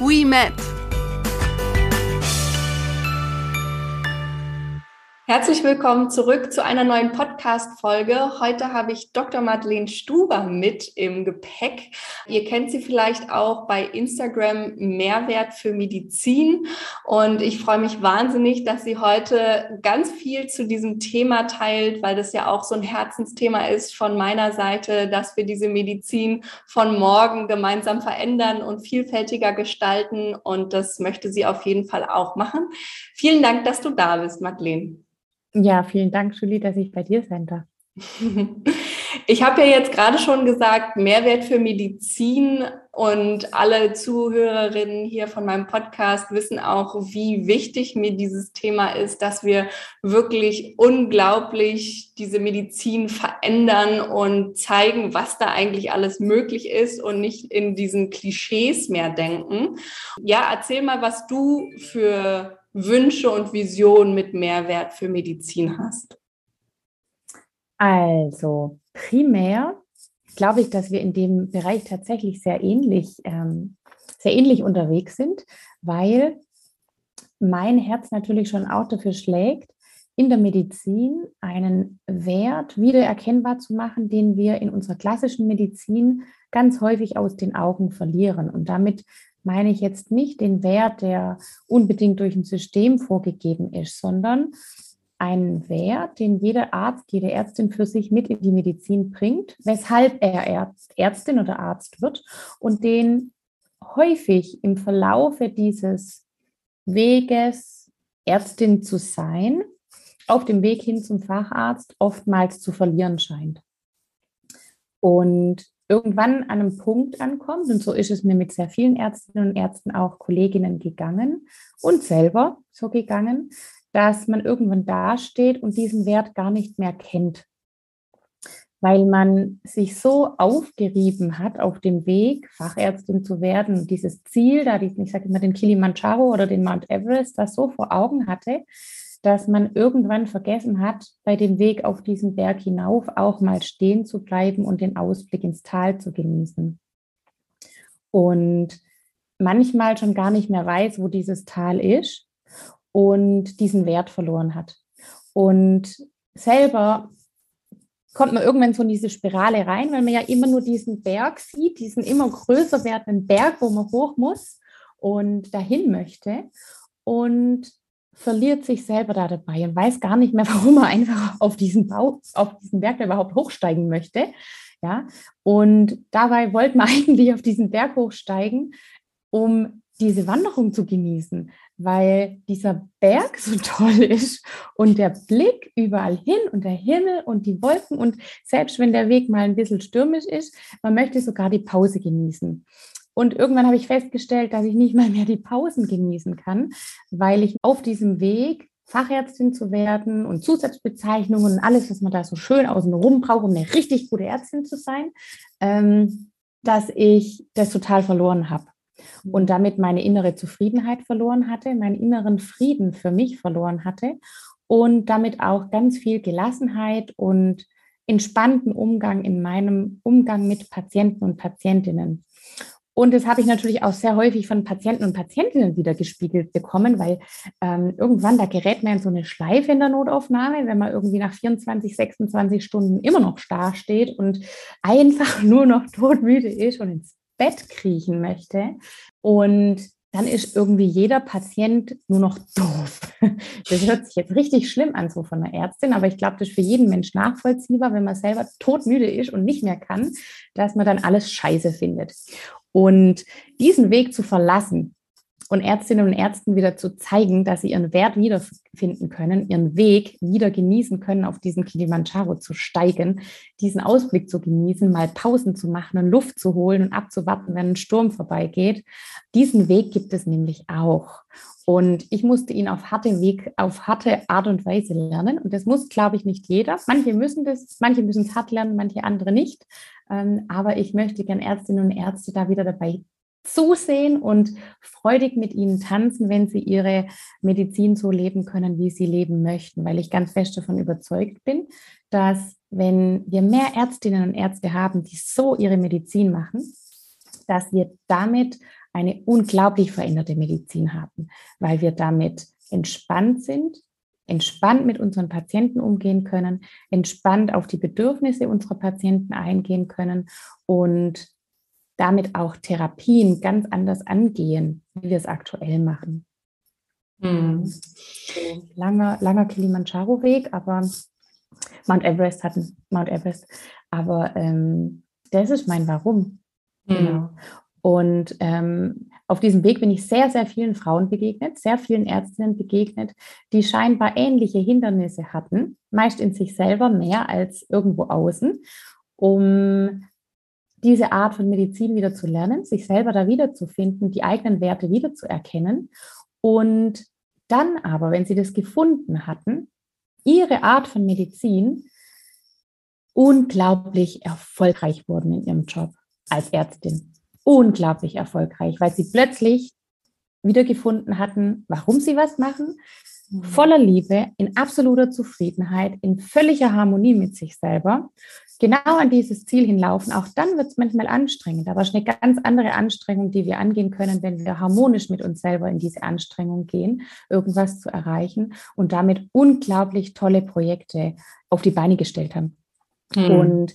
we met. Herzlich willkommen zurück zu einer neuen Podcast-Folge. Heute habe ich Dr. Madeleine Stuber mit im Gepäck. Ihr kennt sie vielleicht auch bei Instagram Mehrwert für Medizin. Und ich freue mich wahnsinnig, dass sie heute ganz viel zu diesem Thema teilt, weil das ja auch so ein Herzensthema ist von meiner Seite, dass wir diese Medizin von morgen gemeinsam verändern und vielfältiger gestalten. Und das möchte sie auf jeden Fall auch machen. Vielen Dank, dass du da bist, Madeleine. Ja, vielen Dank, Julie, dass ich bei dir sein darf. Ich habe ja jetzt gerade schon gesagt, Mehrwert für Medizin und alle Zuhörerinnen hier von meinem Podcast wissen auch, wie wichtig mir dieses Thema ist, dass wir wirklich unglaublich diese Medizin verändern und zeigen, was da eigentlich alles möglich ist und nicht in diesen Klischees mehr denken. Ja, erzähl mal, was du für Wünsche und Visionen mit Mehrwert für Medizin hast? Also primär glaube ich, dass wir in dem Bereich tatsächlich sehr ähnlich, ähm, sehr ähnlich unterwegs sind, weil mein Herz natürlich schon auch dafür schlägt, in der Medizin einen Wert wieder erkennbar zu machen, den wir in unserer klassischen Medizin ganz häufig aus den Augen verlieren. Und damit meine ich jetzt nicht den Wert, der unbedingt durch ein System vorgegeben ist, sondern einen Wert, den jeder Arzt, jede Ärztin für sich mit in die Medizin bringt, weshalb er Ärzt, Ärztin oder Arzt wird und den häufig im Verlaufe dieses Weges, Ärztin zu sein, auf dem Weg hin zum Facharzt oftmals zu verlieren scheint. Und irgendwann an einem Punkt ankommt, und so ist es mir mit sehr vielen Ärztinnen und Ärzten auch Kolleginnen gegangen und selber so gegangen, dass man irgendwann dasteht und diesen Wert gar nicht mehr kennt, weil man sich so aufgerieben hat auf dem Weg, Fachärztin zu werden, dieses Ziel, da ich sage immer den Kilimanjaro oder den Mount Everest, das so vor Augen hatte, dass man irgendwann vergessen hat, bei dem Weg auf diesen Berg hinauf auch mal stehen zu bleiben und den Ausblick ins Tal zu genießen. Und manchmal schon gar nicht mehr weiß, wo dieses Tal ist und diesen Wert verloren hat. Und selber kommt man irgendwann so in diese Spirale rein, weil man ja immer nur diesen Berg sieht, diesen immer größer werdenden Berg, wo man hoch muss und dahin möchte. Und verliert sich selber da dabei und weiß gar nicht mehr, warum er einfach auf diesen Bau, auf diesen Berg überhaupt hochsteigen möchte. Ja, und dabei wollte man eigentlich auf diesen Berg hochsteigen, um diese Wanderung zu genießen, weil dieser Berg so toll ist und der Blick überall hin und der Himmel und die Wolken und selbst wenn der Weg mal ein bisschen stürmisch ist, man möchte sogar die Pause genießen. Und irgendwann habe ich festgestellt, dass ich nicht mal mehr die Pausen genießen kann, weil ich auf diesem Weg Fachärztin zu werden und Zusatzbezeichnungen und alles, was man da so schön außenrum braucht, um eine richtig gute Ärztin zu sein, ähm, dass ich das total verloren habe und damit meine innere Zufriedenheit verloren hatte, meinen inneren Frieden für mich verloren hatte und damit auch ganz viel Gelassenheit und entspannten Umgang in meinem Umgang mit Patienten und Patientinnen. Und das habe ich natürlich auch sehr häufig von Patienten und Patientinnen wieder gespiegelt bekommen, weil ähm, irgendwann, da gerät man in so eine Schleife in der Notaufnahme, wenn man irgendwie nach 24, 26 Stunden immer noch starr steht und einfach nur noch todmüde ist und ins Bett kriechen möchte. Und dann ist irgendwie jeder Patient nur noch doof. Das hört sich jetzt richtig schlimm an, so von einer Ärztin, aber ich glaube, das ist für jeden Mensch nachvollziehbar, wenn man selber todmüde ist und nicht mehr kann, dass man dann alles scheiße findet. Und diesen Weg zu verlassen, und Ärztinnen und Ärzten wieder zu zeigen, dass sie ihren Wert wiederfinden können, ihren Weg wieder genießen können, auf diesen Kilimanjaro zu steigen, diesen Ausblick zu genießen, mal Pausen zu machen und Luft zu holen und abzuwarten, wenn ein Sturm vorbeigeht. Diesen Weg gibt es nämlich auch. Und ich musste ihn auf harte Weg, auf harte Art und Weise lernen. Und das muss, glaube ich, nicht jeder. Manche müssen das, manche müssen es hart lernen, manche andere nicht. Ähm, aber ich möchte gern Ärztinnen und Ärzte da wieder dabei zusehen und freudig mit ihnen tanzen, wenn sie ihre Medizin so leben können, wie sie leben möchten, weil ich ganz fest davon überzeugt bin, dass wenn wir mehr Ärztinnen und Ärzte haben, die so ihre Medizin machen, dass wir damit eine unglaublich veränderte Medizin haben, weil wir damit entspannt sind, entspannt mit unseren Patienten umgehen können, entspannt auf die Bedürfnisse unserer Patienten eingehen können und damit auch Therapien ganz anders angehen, wie wir es aktuell machen. Hm. Langer, langer Kilimanjaro-Weg, aber Mount Everest hatten Mount Everest. Aber ähm, das ist mein Warum. Hm. Genau. Und ähm, auf diesem Weg bin ich sehr, sehr vielen Frauen begegnet, sehr vielen Ärztinnen begegnet, die scheinbar ähnliche Hindernisse hatten, meist in sich selber mehr als irgendwo außen, um diese Art von Medizin wieder zu lernen, sich selber da wiederzufinden, die eigenen Werte wiederzuerkennen und dann aber, wenn sie das gefunden hatten, ihre Art von Medizin unglaublich erfolgreich wurden in ihrem Job als Ärztin. Unglaublich erfolgreich, weil sie plötzlich wiedergefunden hatten, warum sie was machen, mhm. voller Liebe, in absoluter Zufriedenheit, in völliger Harmonie mit sich selber genau an dieses Ziel hinlaufen, auch dann wird es manchmal anstrengend, aber es ist eine ganz andere Anstrengung, die wir angehen können, wenn wir harmonisch mit uns selber in diese Anstrengung gehen, irgendwas zu erreichen und damit unglaublich tolle Projekte auf die Beine gestellt haben. Mhm. Und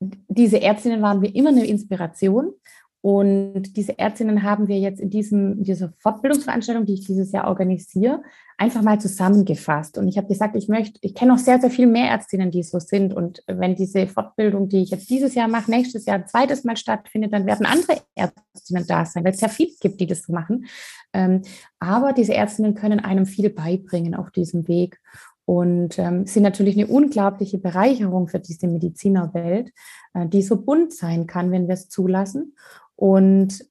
diese Ärztinnen waren mir immer eine Inspiration. Und diese Ärztinnen haben wir jetzt in, diesem, dieser Fortbildungsveranstaltung, die ich dieses Jahr organisiere, einfach mal zusammengefasst. Und ich habe gesagt, ich möchte, ich kenne noch sehr, sehr viel mehr Ärztinnen, die so sind. Und wenn diese Fortbildung, die ich jetzt dieses Jahr mache, nächstes Jahr ein zweites Mal stattfindet, dann werden andere Ärztinnen da sein, weil es sehr viele gibt, die das machen. Ähm, aber diese Ärztinnen können einem viel beibringen auf diesem Weg und ähm, sind natürlich eine unglaubliche Bereicherung für diese Medizinerwelt, äh, die so bunt sein kann, wenn wir es zulassen und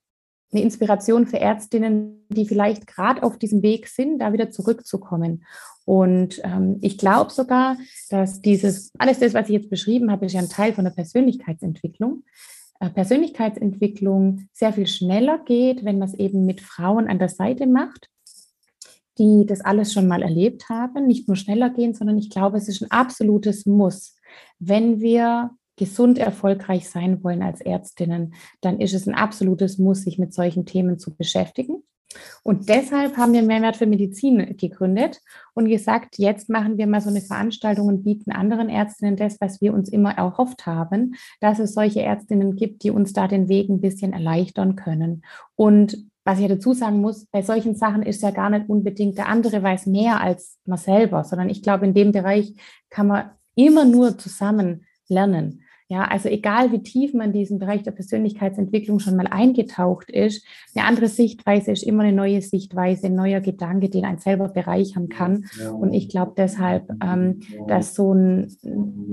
eine Inspiration für Ärztinnen, die vielleicht gerade auf diesem Weg sind, da wieder zurückzukommen. Und ähm, ich glaube sogar, dass dieses, alles das, was ich jetzt beschrieben habe, ist ja ein Teil von der Persönlichkeitsentwicklung. Äh, Persönlichkeitsentwicklung sehr viel schneller geht, wenn man es eben mit Frauen an der Seite macht, die das alles schon mal erlebt haben. Nicht nur schneller gehen, sondern ich glaube, es ist ein absolutes Muss. Wenn wir gesund erfolgreich sein wollen als Ärztinnen, dann ist es ein absolutes Muss, sich mit solchen Themen zu beschäftigen. Und deshalb haben wir Mehrwert für Medizin gegründet und gesagt, jetzt machen wir mal so eine Veranstaltung und bieten anderen Ärztinnen das, was wir uns immer erhofft haben, dass es solche Ärztinnen gibt, die uns da den Weg ein bisschen erleichtern können. Und was ich dazu sagen muss, bei solchen Sachen ist ja gar nicht unbedingt der andere weiß mehr als man selber, sondern ich glaube, in dem Bereich kann man immer nur zusammen lernen. Ja, also egal wie tief man in diesen Bereich der Persönlichkeitsentwicklung schon mal eingetaucht ist, eine andere Sichtweise ist immer eine neue Sichtweise, ein neuer Gedanke, den ein selber bereichern kann. Und ich glaube deshalb, ähm, dass so ein,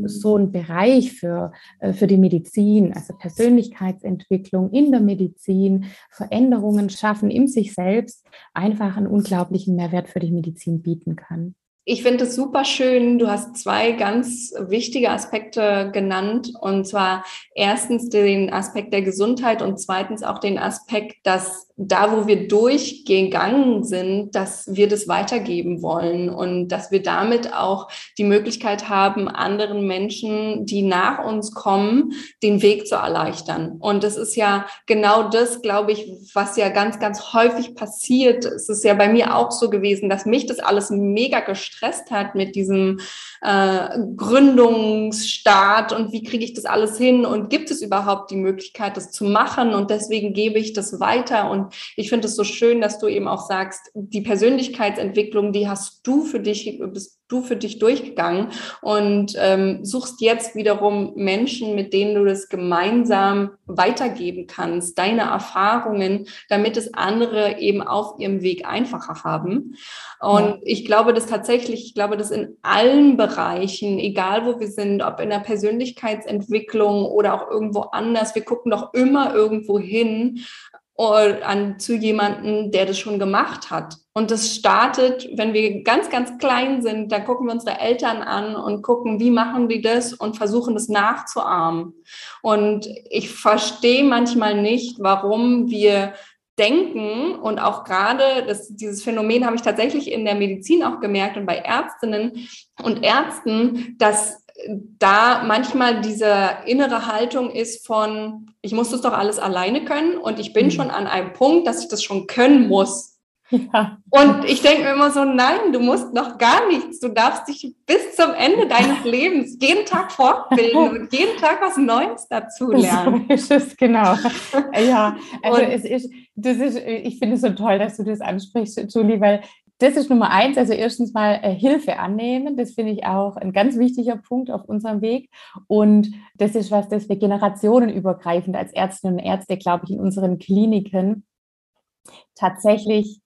so ein Bereich für, äh, für die Medizin, also Persönlichkeitsentwicklung in der Medizin, Veränderungen schaffen in sich selbst, einfach einen unglaublichen Mehrwert für die Medizin bieten kann. Ich finde es super schön. Du hast zwei ganz wichtige Aspekte genannt. Und zwar erstens den Aspekt der Gesundheit und zweitens auch den Aspekt, dass da, wo wir durchgegangen sind, dass wir das weitergeben wollen und dass wir damit auch die Möglichkeit haben, anderen Menschen, die nach uns kommen, den Weg zu erleichtern. Und das ist ja genau das, glaube ich, was ja ganz, ganz häufig passiert. Es ist ja bei mir auch so gewesen, dass mich das alles mega gestresst hat mit diesem äh, Gründungsstart und wie kriege ich das alles hin und gibt es überhaupt die Möglichkeit, das zu machen? Und deswegen gebe ich das weiter. Und ich finde es so schön, dass du eben auch sagst, die Persönlichkeitsentwicklung, die hast du für dich, bist du für dich durchgegangen und ähm, suchst jetzt wiederum Menschen, mit denen du das gemeinsam weitergeben kannst, deine Erfahrungen, damit es andere eben auf ihrem Weg einfacher haben. Und ja. ich glaube, dass tatsächlich, ich glaube, dass in allen Bereichen, egal wo wir sind, ob in der Persönlichkeitsentwicklung oder auch irgendwo anders, wir gucken doch immer irgendwo hin, an, zu jemanden, der das schon gemacht hat. Und das startet, wenn wir ganz, ganz klein sind, da gucken wir unsere Eltern an und gucken, wie machen die das und versuchen das nachzuahmen. Und ich verstehe manchmal nicht, warum wir denken und auch gerade das, dieses Phänomen habe ich tatsächlich in der Medizin auch gemerkt und bei Ärztinnen und Ärzten, dass da manchmal diese innere Haltung ist von, ich muss das doch alles alleine können und ich bin mhm. schon an einem Punkt, dass ich das schon können muss. Ja. Und ich denke mir immer so, nein, du musst noch gar nichts. Du darfst dich bis zum Ende deines Lebens jeden Tag fortbilden und jeden Tag was Neues dazu lernen. So ist es, genau. Ja, also und, es ist, das ist, ich finde es so toll, dass du das ansprichst, Julie, weil das ist Nummer eins. Also erstens mal äh, Hilfe annehmen. Das finde ich auch ein ganz wichtiger Punkt auf unserem Weg. Und das ist was, das wir generationenübergreifend als Ärztinnen und Ärzte, glaube ich, in unseren Kliniken tatsächlich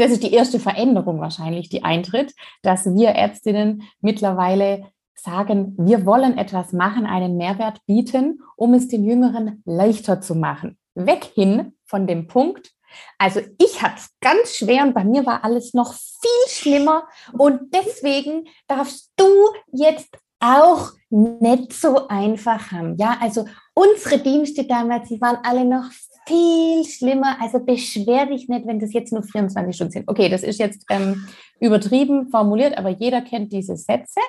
das ist die erste Veränderung wahrscheinlich, die eintritt, dass wir Ärztinnen mittlerweile sagen, wir wollen etwas machen, einen Mehrwert bieten, um es den Jüngeren leichter zu machen. Weg hin von dem Punkt, also ich hatte es ganz schwer und bei mir war alles noch viel schlimmer und deswegen darfst du jetzt auch nicht so einfach haben. Ja, also unsere Dienste damals, die waren alle noch viel schlimmer. Also beschwer dich nicht, wenn das jetzt nur 24 Stunden sind. Okay, das ist jetzt ähm, übertrieben formuliert, aber jeder kennt diese Sätze.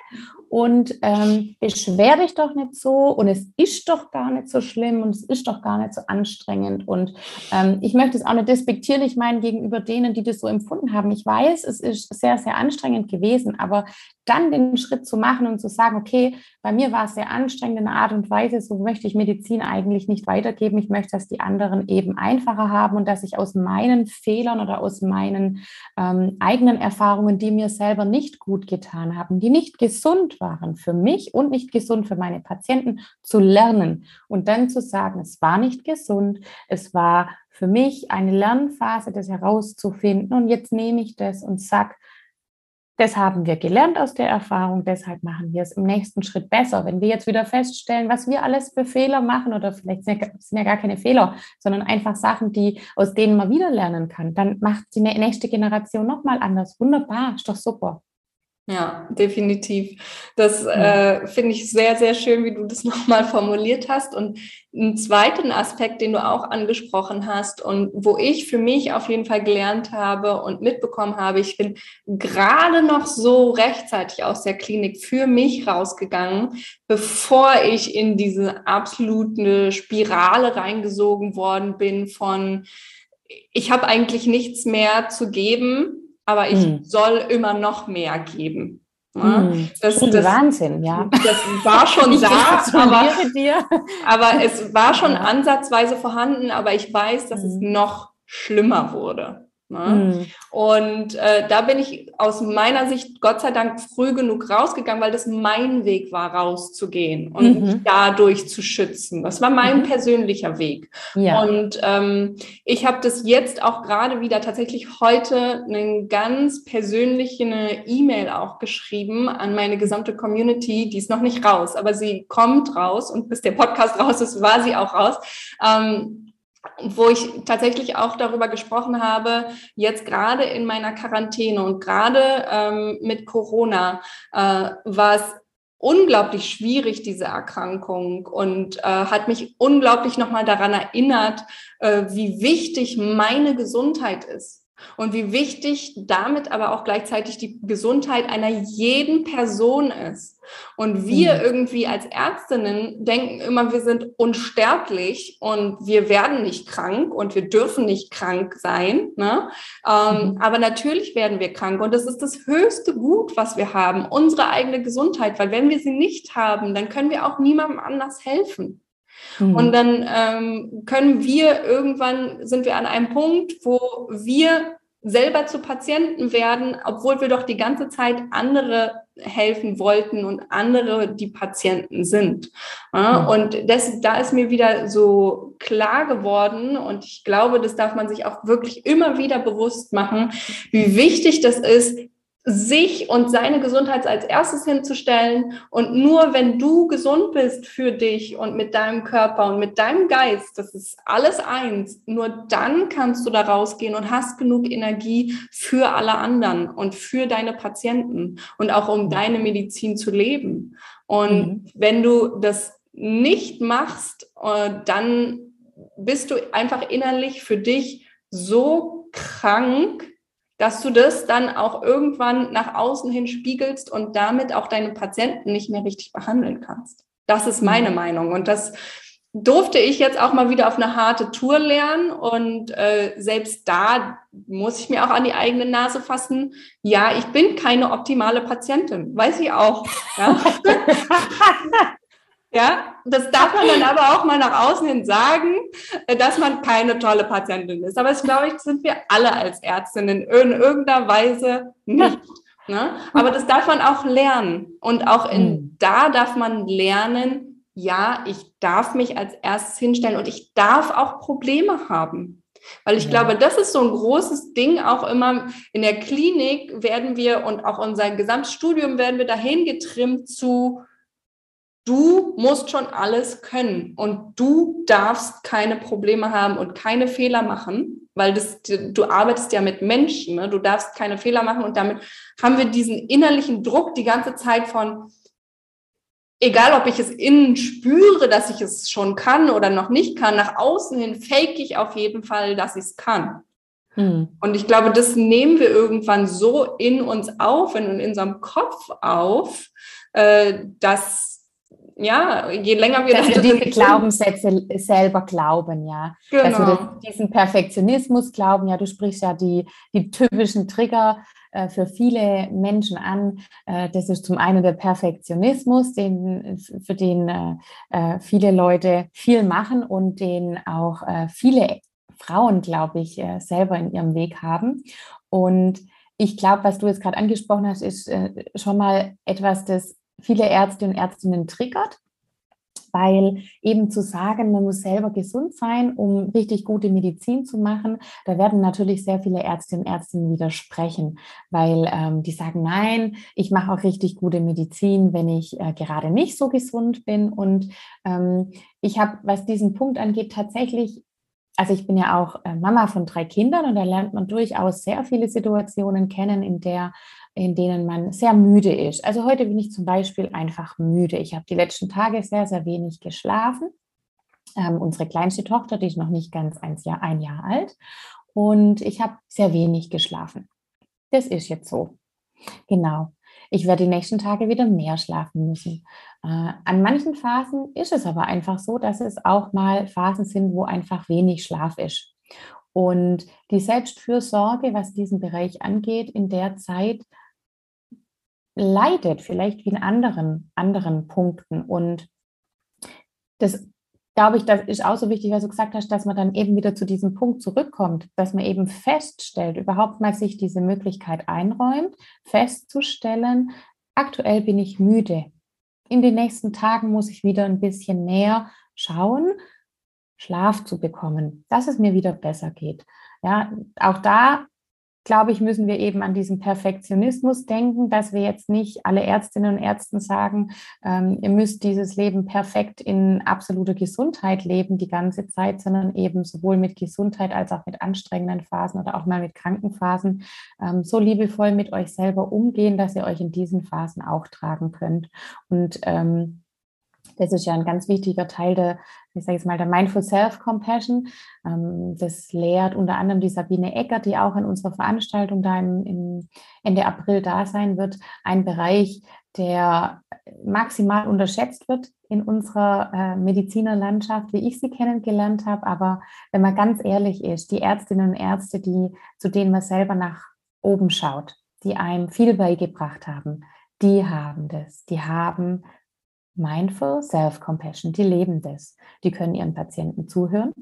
Und ähm, beschwer dich doch nicht so und es ist doch gar nicht so schlimm und es ist doch gar nicht so anstrengend. Und ähm, ich möchte es auch nicht despektierlich meinen gegenüber denen, die das so empfunden haben. Ich weiß, es ist sehr, sehr anstrengend gewesen, aber dann den Schritt zu machen und zu sagen, okay, bei mir war es sehr anstrengend in einer Art und Weise, so möchte ich Medizin eigentlich nicht weitergeben. Ich möchte, dass die anderen eben einfacher haben und dass ich aus meinen Fehlern oder aus meinen ähm, eigenen Erfahrungen, die mir selber nicht gut getan haben, die nicht gesund waren für mich und nicht gesund für meine Patienten, zu lernen und dann zu sagen, es war nicht gesund, es war für mich eine Lernphase, das herauszufinden und jetzt nehme ich das und sage, das haben wir gelernt aus der Erfahrung, deshalb machen wir es im nächsten Schritt besser. Wenn wir jetzt wieder feststellen, was wir alles für Fehler machen, oder vielleicht sind ja gar keine Fehler, sondern einfach Sachen, die, aus denen man wieder lernen kann, dann macht die nächste Generation nochmal anders. Wunderbar, ist doch super. Ja, definitiv. Das äh, finde ich sehr, sehr schön, wie du das nochmal formuliert hast. Und einen zweiten Aspekt, den du auch angesprochen hast und wo ich für mich auf jeden Fall gelernt habe und mitbekommen habe, ich bin gerade noch so rechtzeitig aus der Klinik für mich rausgegangen, bevor ich in diese absolute Spirale reingesogen worden bin von, ich habe eigentlich nichts mehr zu geben aber ich mhm. soll immer noch mehr geben. Ja, hm. das, das, Wahnsinn, ja. Das war schon da, aber, aber, es war schon ansatzweise vorhanden, aber ich weiß, dass mhm. es hm. noch schlimmer wurde. Ne? Mhm. Und äh, da bin ich aus meiner Sicht Gott sei Dank früh genug rausgegangen, weil das mein Weg war, rauszugehen und mhm. dadurch zu schützen. Das war mein mhm. persönlicher Weg. Ja. Und ähm, ich habe das jetzt auch gerade wieder tatsächlich heute eine ganz persönliche E-Mail auch geschrieben an meine gesamte Community. Die ist noch nicht raus, aber sie kommt raus und bis der Podcast raus ist, war sie auch raus. Ähm, wo ich tatsächlich auch darüber gesprochen habe, jetzt gerade in meiner Quarantäne und gerade ähm, mit Corona äh, war es unglaublich schwierig, diese Erkrankung, und äh, hat mich unglaublich nochmal daran erinnert, äh, wie wichtig meine Gesundheit ist und wie wichtig damit aber auch gleichzeitig die Gesundheit einer jeden Person ist. Und wir mhm. irgendwie als Ärztinnen denken immer, wir sind unsterblich und wir werden nicht krank und wir dürfen nicht krank sein. Ne? Ähm, mhm. Aber natürlich werden wir krank und das ist das höchste Gut, was wir haben, unsere eigene Gesundheit, weil wenn wir sie nicht haben, dann können wir auch niemandem anders helfen. Mhm. Und dann ähm, können wir irgendwann, sind wir an einem Punkt, wo wir selber zu Patienten werden, obwohl wir doch die ganze Zeit andere helfen wollten und andere die Patienten sind. Ja, und das, da ist mir wieder so klar geworden und ich glaube, das darf man sich auch wirklich immer wieder bewusst machen, wie wichtig das ist, sich und seine Gesundheit als erstes hinzustellen. Und nur wenn du gesund bist für dich und mit deinem Körper und mit deinem Geist, das ist alles eins, nur dann kannst du da rausgehen und hast genug Energie für alle anderen und für deine Patienten und auch um deine Medizin zu leben. Und mhm. wenn du das nicht machst, äh, dann bist du einfach innerlich für dich so krank, dass du das dann auch irgendwann nach außen hin spiegelst und damit auch deine Patienten nicht mehr richtig behandeln kannst. Das ist meine mhm. Meinung. Und das durfte ich jetzt auch mal wieder auf eine harte Tour lernen. Und äh, selbst da muss ich mir auch an die eigene Nase fassen. Ja, ich bin keine optimale Patientin, weiß ich auch. Ja? Ja, das darf man dann aber auch mal nach außen hin sagen, äh, dass man keine tolle Patientin ist. Aber ich glaube, ich sind wir alle als Ärztinnen in irgendeiner Weise nicht. Ne? Aber das darf man auch lernen. Und auch in mhm. da darf man lernen, ja, ich darf mich als erstes hinstellen und ich darf auch Probleme haben. Weil ich glaube, das ist so ein großes Ding auch immer in der Klinik werden wir und auch unser Gesamtstudium werden wir dahin getrimmt zu, Du musst schon alles können und du darfst keine Probleme haben und keine Fehler machen, weil das, du arbeitest ja mit Menschen, ne? du darfst keine Fehler machen und damit haben wir diesen innerlichen Druck die ganze Zeit von, egal ob ich es innen spüre, dass ich es schon kann oder noch nicht kann, nach außen hin fake ich auf jeden Fall, dass ich es kann. Hm. Und ich glaube, das nehmen wir irgendwann so in uns auf, in, in unserem Kopf auf, äh, dass ja, je länger wir dass das wir diese Glaubenssätze selber glauben, ja. Genau. Dass wir genau. diesen Perfektionismus glauben, ja, du sprichst ja die, die typischen Trigger äh, für viele Menschen an. Äh, das ist zum einen der Perfektionismus, den, für den äh, äh viele Leute viel machen und den auch äh, viele Frauen, glaube ich, äh, selber in ihrem Weg haben. Und ich glaube, was du jetzt gerade angesprochen hast, ist schon mal etwas, das viele Ärzte und Ärztinnen triggert, weil eben zu sagen, man muss selber gesund sein, um richtig gute Medizin zu machen, da werden natürlich sehr viele Ärztinnen und Ärzte widersprechen, weil ähm, die sagen, nein, ich mache auch richtig gute Medizin, wenn ich äh, gerade nicht so gesund bin. Und ähm, ich habe, was diesen Punkt angeht, tatsächlich also ich bin ja auch äh, Mama von drei Kindern und da lernt man durchaus sehr viele Situationen kennen, in der in denen man sehr müde ist. Also heute bin ich zum Beispiel einfach müde. Ich habe die letzten Tage sehr, sehr wenig geschlafen. Ähm, unsere kleinste Tochter, die ist noch nicht ganz ein Jahr, ein Jahr alt. Und ich habe sehr wenig geschlafen. Das ist jetzt so. Genau. Ich werde die nächsten Tage wieder mehr schlafen müssen. Äh, an manchen Phasen ist es aber einfach so, dass es auch mal Phasen sind, wo einfach wenig Schlaf ist. Und die Selbstfürsorge, was diesen Bereich angeht, in der Zeit leidet, vielleicht wie in anderen, anderen Punkten. Und das glaube ich, das ist auch so wichtig, was du gesagt hast, dass man dann eben wieder zu diesem Punkt zurückkommt, dass man eben feststellt, überhaupt mal sich diese Möglichkeit einräumt, festzustellen, aktuell bin ich müde. In den nächsten Tagen muss ich wieder ein bisschen mehr schauen, Schlaf zu bekommen, dass es mir wieder besser geht. Ja, auch da glaube ich, müssen wir eben an diesen Perfektionismus denken, dass wir jetzt nicht alle Ärztinnen und Ärzten sagen, ähm, ihr müsst dieses Leben perfekt in absoluter Gesundheit leben die ganze Zeit, sondern eben sowohl mit Gesundheit als auch mit anstrengenden Phasen oder auch mal mit Krankenphasen ähm, so liebevoll mit euch selber umgehen, dass ihr euch in diesen Phasen auch tragen könnt. Und ähm, das ist ja ein ganz wichtiger Teil der, ich sage jetzt mal, der Mindful Self-Compassion. Ähm, das lehrt unter anderem die Sabine Ecker, die auch in unserer Veranstaltung da im, im Ende April da sein wird. Ein Bereich, der maximal unterschätzt wird in unserer äh, Medizinerlandschaft, wie ich sie kennengelernt habe. Aber wenn man ganz ehrlich ist, die Ärztinnen und Ärzte, die, zu denen man selber nach oben schaut, die einem viel beigebracht haben, die haben das. Die haben Mindful Self-Compassion, die leben das. Die können ihren Patienten zuhören,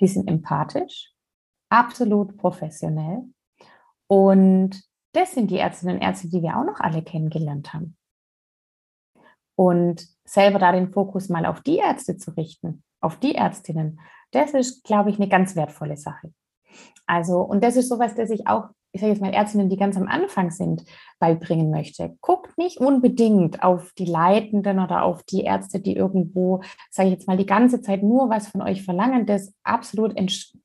die sind empathisch, absolut professionell. Und das sind die Ärztinnen und Ärzte, die wir auch noch alle kennengelernt haben. Und selber da den Fokus mal auf die Ärzte zu richten, auf die Ärztinnen, das ist, glaube ich, eine ganz wertvolle Sache. Also, und das ist sowas, das ich auch ich sage jetzt mal, Ärztinnen, die ganz am Anfang sind, beibringen möchte. Guckt nicht unbedingt auf die Leitenden oder auf die Ärzte, die irgendwo, sage ich jetzt mal, die ganze Zeit nur was von euch verlangen, das absolut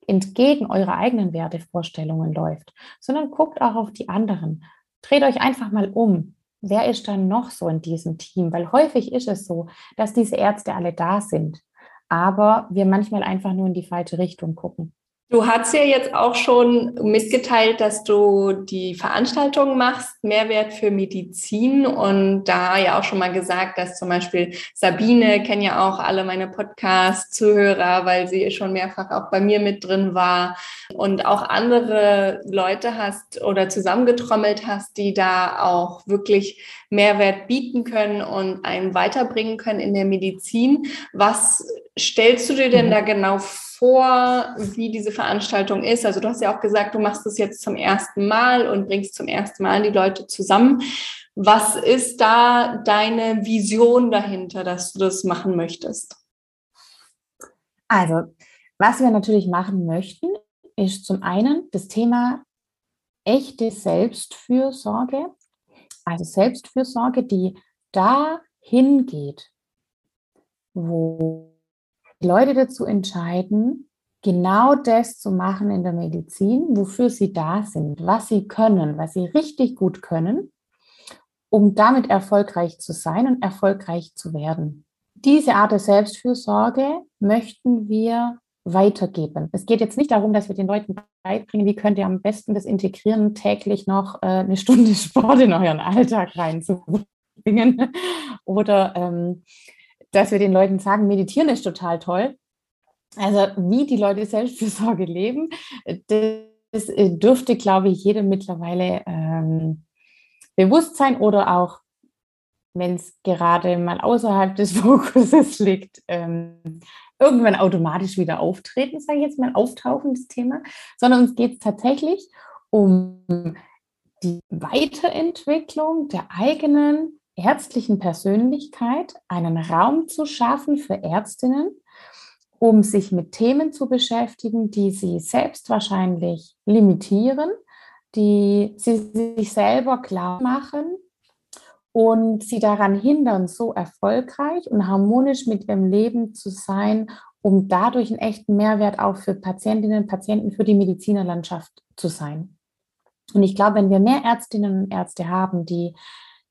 entgegen eurer eigenen Wertevorstellungen läuft, sondern guckt auch auf die anderen. Dreht euch einfach mal um. Wer ist dann noch so in diesem Team? Weil häufig ist es so, dass diese Ärzte alle da sind, aber wir manchmal einfach nur in die falsche Richtung gucken. Du hast ja jetzt auch schon mitgeteilt, dass du die Veranstaltung machst, Mehrwert für Medizin und da ja auch schon mal gesagt, dass zum Beispiel Sabine, kennen ja auch alle meine Podcast-Zuhörer, weil sie schon mehrfach auch bei mir mit drin war und auch andere Leute hast oder zusammengetrommelt hast, die da auch wirklich Mehrwert bieten können und einen weiterbringen können in der Medizin. Was stellst du dir denn mhm. da genau vor? vor, wie diese Veranstaltung ist? Also du hast ja auch gesagt, du machst es jetzt zum ersten Mal und bringst zum ersten Mal die Leute zusammen. Was ist da deine Vision dahinter, dass du das machen möchtest? Also, was wir natürlich machen möchten, ist zum einen das Thema echte Selbstfürsorge, also Selbstfürsorge, die dahin geht, wo Leute dazu entscheiden, genau das zu machen in der Medizin, wofür sie da sind, was sie können, was sie richtig gut können, um damit erfolgreich zu sein und erfolgreich zu werden. Diese Art der Selbstfürsorge möchten wir weitergeben. Es geht jetzt nicht darum, dass wir den Leuten beibringen, wie könnt ihr am besten das integrieren, täglich noch äh, eine Stunde Sport in euren Alltag reinzubringen oder ähm, dass wir den Leuten sagen, meditieren ist total toll. Also wie die Leute Selbstfürsorge leben, das äh, dürfte, glaube ich, jedem mittlerweile ähm, bewusst sein oder auch, wenn es gerade mal außerhalb des Fokuses liegt, ähm, irgendwann automatisch wieder auftreten, sage ich jetzt mal, auftauchen, das Thema, sondern uns geht es tatsächlich um die Weiterentwicklung der eigenen ärztlichen Persönlichkeit einen Raum zu schaffen für Ärztinnen, um sich mit Themen zu beschäftigen, die sie selbst wahrscheinlich limitieren, die sie sich selber klar machen und sie daran hindern, so erfolgreich und harmonisch mit ihrem Leben zu sein, um dadurch einen echten Mehrwert auch für Patientinnen und Patienten, für die Medizinerlandschaft zu sein. Und ich glaube, wenn wir mehr Ärztinnen und Ärzte haben, die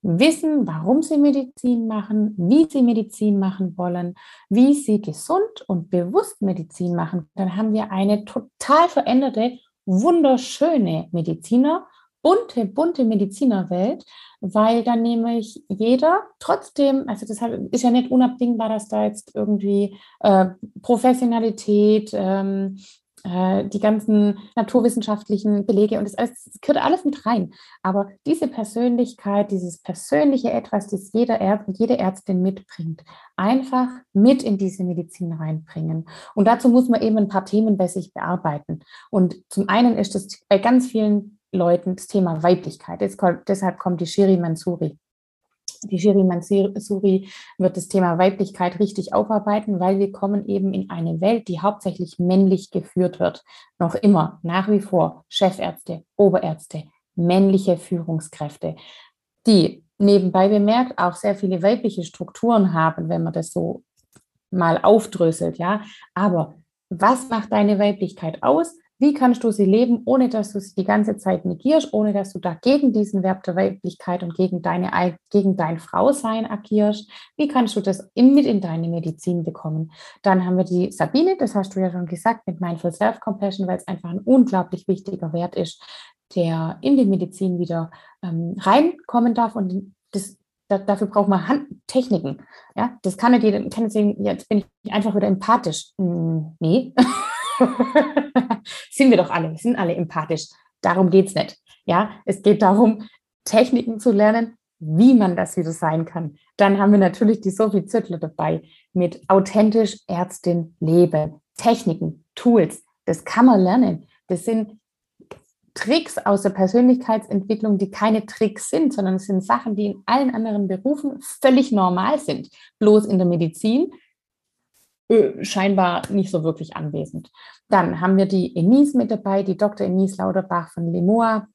wissen, warum sie Medizin machen, wie sie Medizin machen wollen, wie sie gesund und bewusst Medizin machen, dann haben wir eine total veränderte, wunderschöne Mediziner, bunte, bunte Medizinerwelt, weil dann nämlich jeder trotzdem, also das ist ja nicht unabdingbar, dass da jetzt irgendwie äh, Professionalität, ähm, äh, die ganzen naturwissenschaftlichen Belege und alles, das gehört alles mit rein. Aber diese Persönlichkeit, dieses persönliche Etwas, das jeder Ärzt, jede Ärztin mitbringt, einfach mit in diese Medizin reinbringen. Und dazu muss man eben ein paar Themen bei sich bearbeiten. Und zum einen ist das bei ganz vielen Leuten das Thema Weiblichkeit. Kommt, deshalb kommt die Shiri Mansuri die Shiri Mansuri wird das Thema Weiblichkeit richtig aufarbeiten, weil wir kommen eben in eine Welt, die hauptsächlich männlich geführt wird. Noch immer, nach wie vor, Chefärzte, Oberärzte, männliche Führungskräfte, die nebenbei bemerkt auch sehr viele weibliche Strukturen haben, wenn man das so mal aufdröselt, ja. Aber was macht deine Weiblichkeit aus? Wie kannst du sie leben, ohne dass du sie die ganze Zeit negierst, ohne dass du da gegen diesen Wert der Weiblichkeit und gegen, deine, gegen dein Frausein agierst? Wie kannst du das mit in deine Medizin bekommen? Dann haben wir die Sabine, das hast du ja schon gesagt, mit Mindful Self-Compassion, weil es einfach ein unglaublich wichtiger Wert ist, der in die Medizin wieder ähm, reinkommen darf und das da, dafür braucht man Handtechniken. Ja, das kann nicht jeder, kann jetzt, jetzt bin ich einfach wieder empathisch. Hm, nee. sind wir doch alle, wir sind alle empathisch. Darum geht es nicht. Ja, es geht darum, Techniken zu lernen, wie man das wieder sein kann. Dann haben wir natürlich die Sophie Züttler dabei mit authentisch Ärztin leben. Techniken, Tools, das kann man lernen. Das sind Tricks aus der Persönlichkeitsentwicklung, die keine Tricks sind, sondern es sind Sachen, die in allen anderen Berufen völlig normal sind. Bloß in der Medizin scheinbar nicht so wirklich anwesend. Dann haben wir die Enise mit dabei, die Dr. Enise Lauterbach von Lemoa,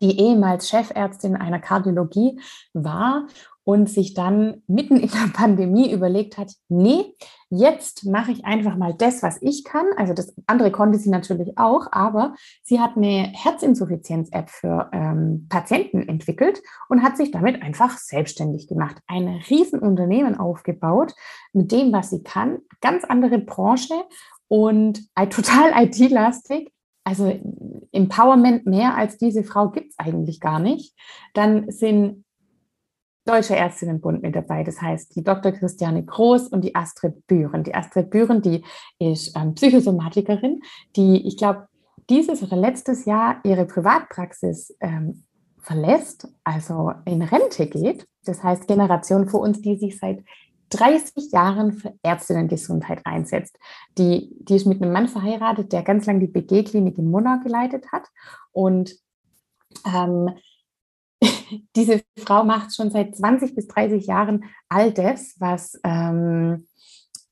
die ehemals Chefärztin einer Kardiologie war und sich dann mitten in der Pandemie überlegt hat, nee, jetzt mache ich einfach mal das, was ich kann. Also das andere konnte sie natürlich auch, aber sie hat eine Herzinsuffizienz-App für ähm, Patienten entwickelt und hat sich damit einfach selbstständig gemacht. Ein Riesenunternehmen aufgebaut mit dem, was sie kann. Ganz andere Branche und total IT-lastig. Also Empowerment mehr als diese Frau gibt es eigentlich gar nicht. Dann sind Deutsche Ärztinnenbund mit dabei. Das heißt, die Dr. Christiane Groß und die Astrid Büren. Die Astrid Büren, die ist ähm, Psychosomatikerin, die, ich glaube, dieses oder letztes Jahr ihre Privatpraxis ähm, verlässt, also in Rente geht. Das heißt, Generation vor uns, die sich seit 30 Jahren für Ärztinnengesundheit einsetzt. Die, die ist mit einem Mann verheiratet, der ganz lange die BG-Klinik in Monau geleitet hat und ähm, diese Frau macht schon seit 20 bis 30 Jahren all das, was ähm,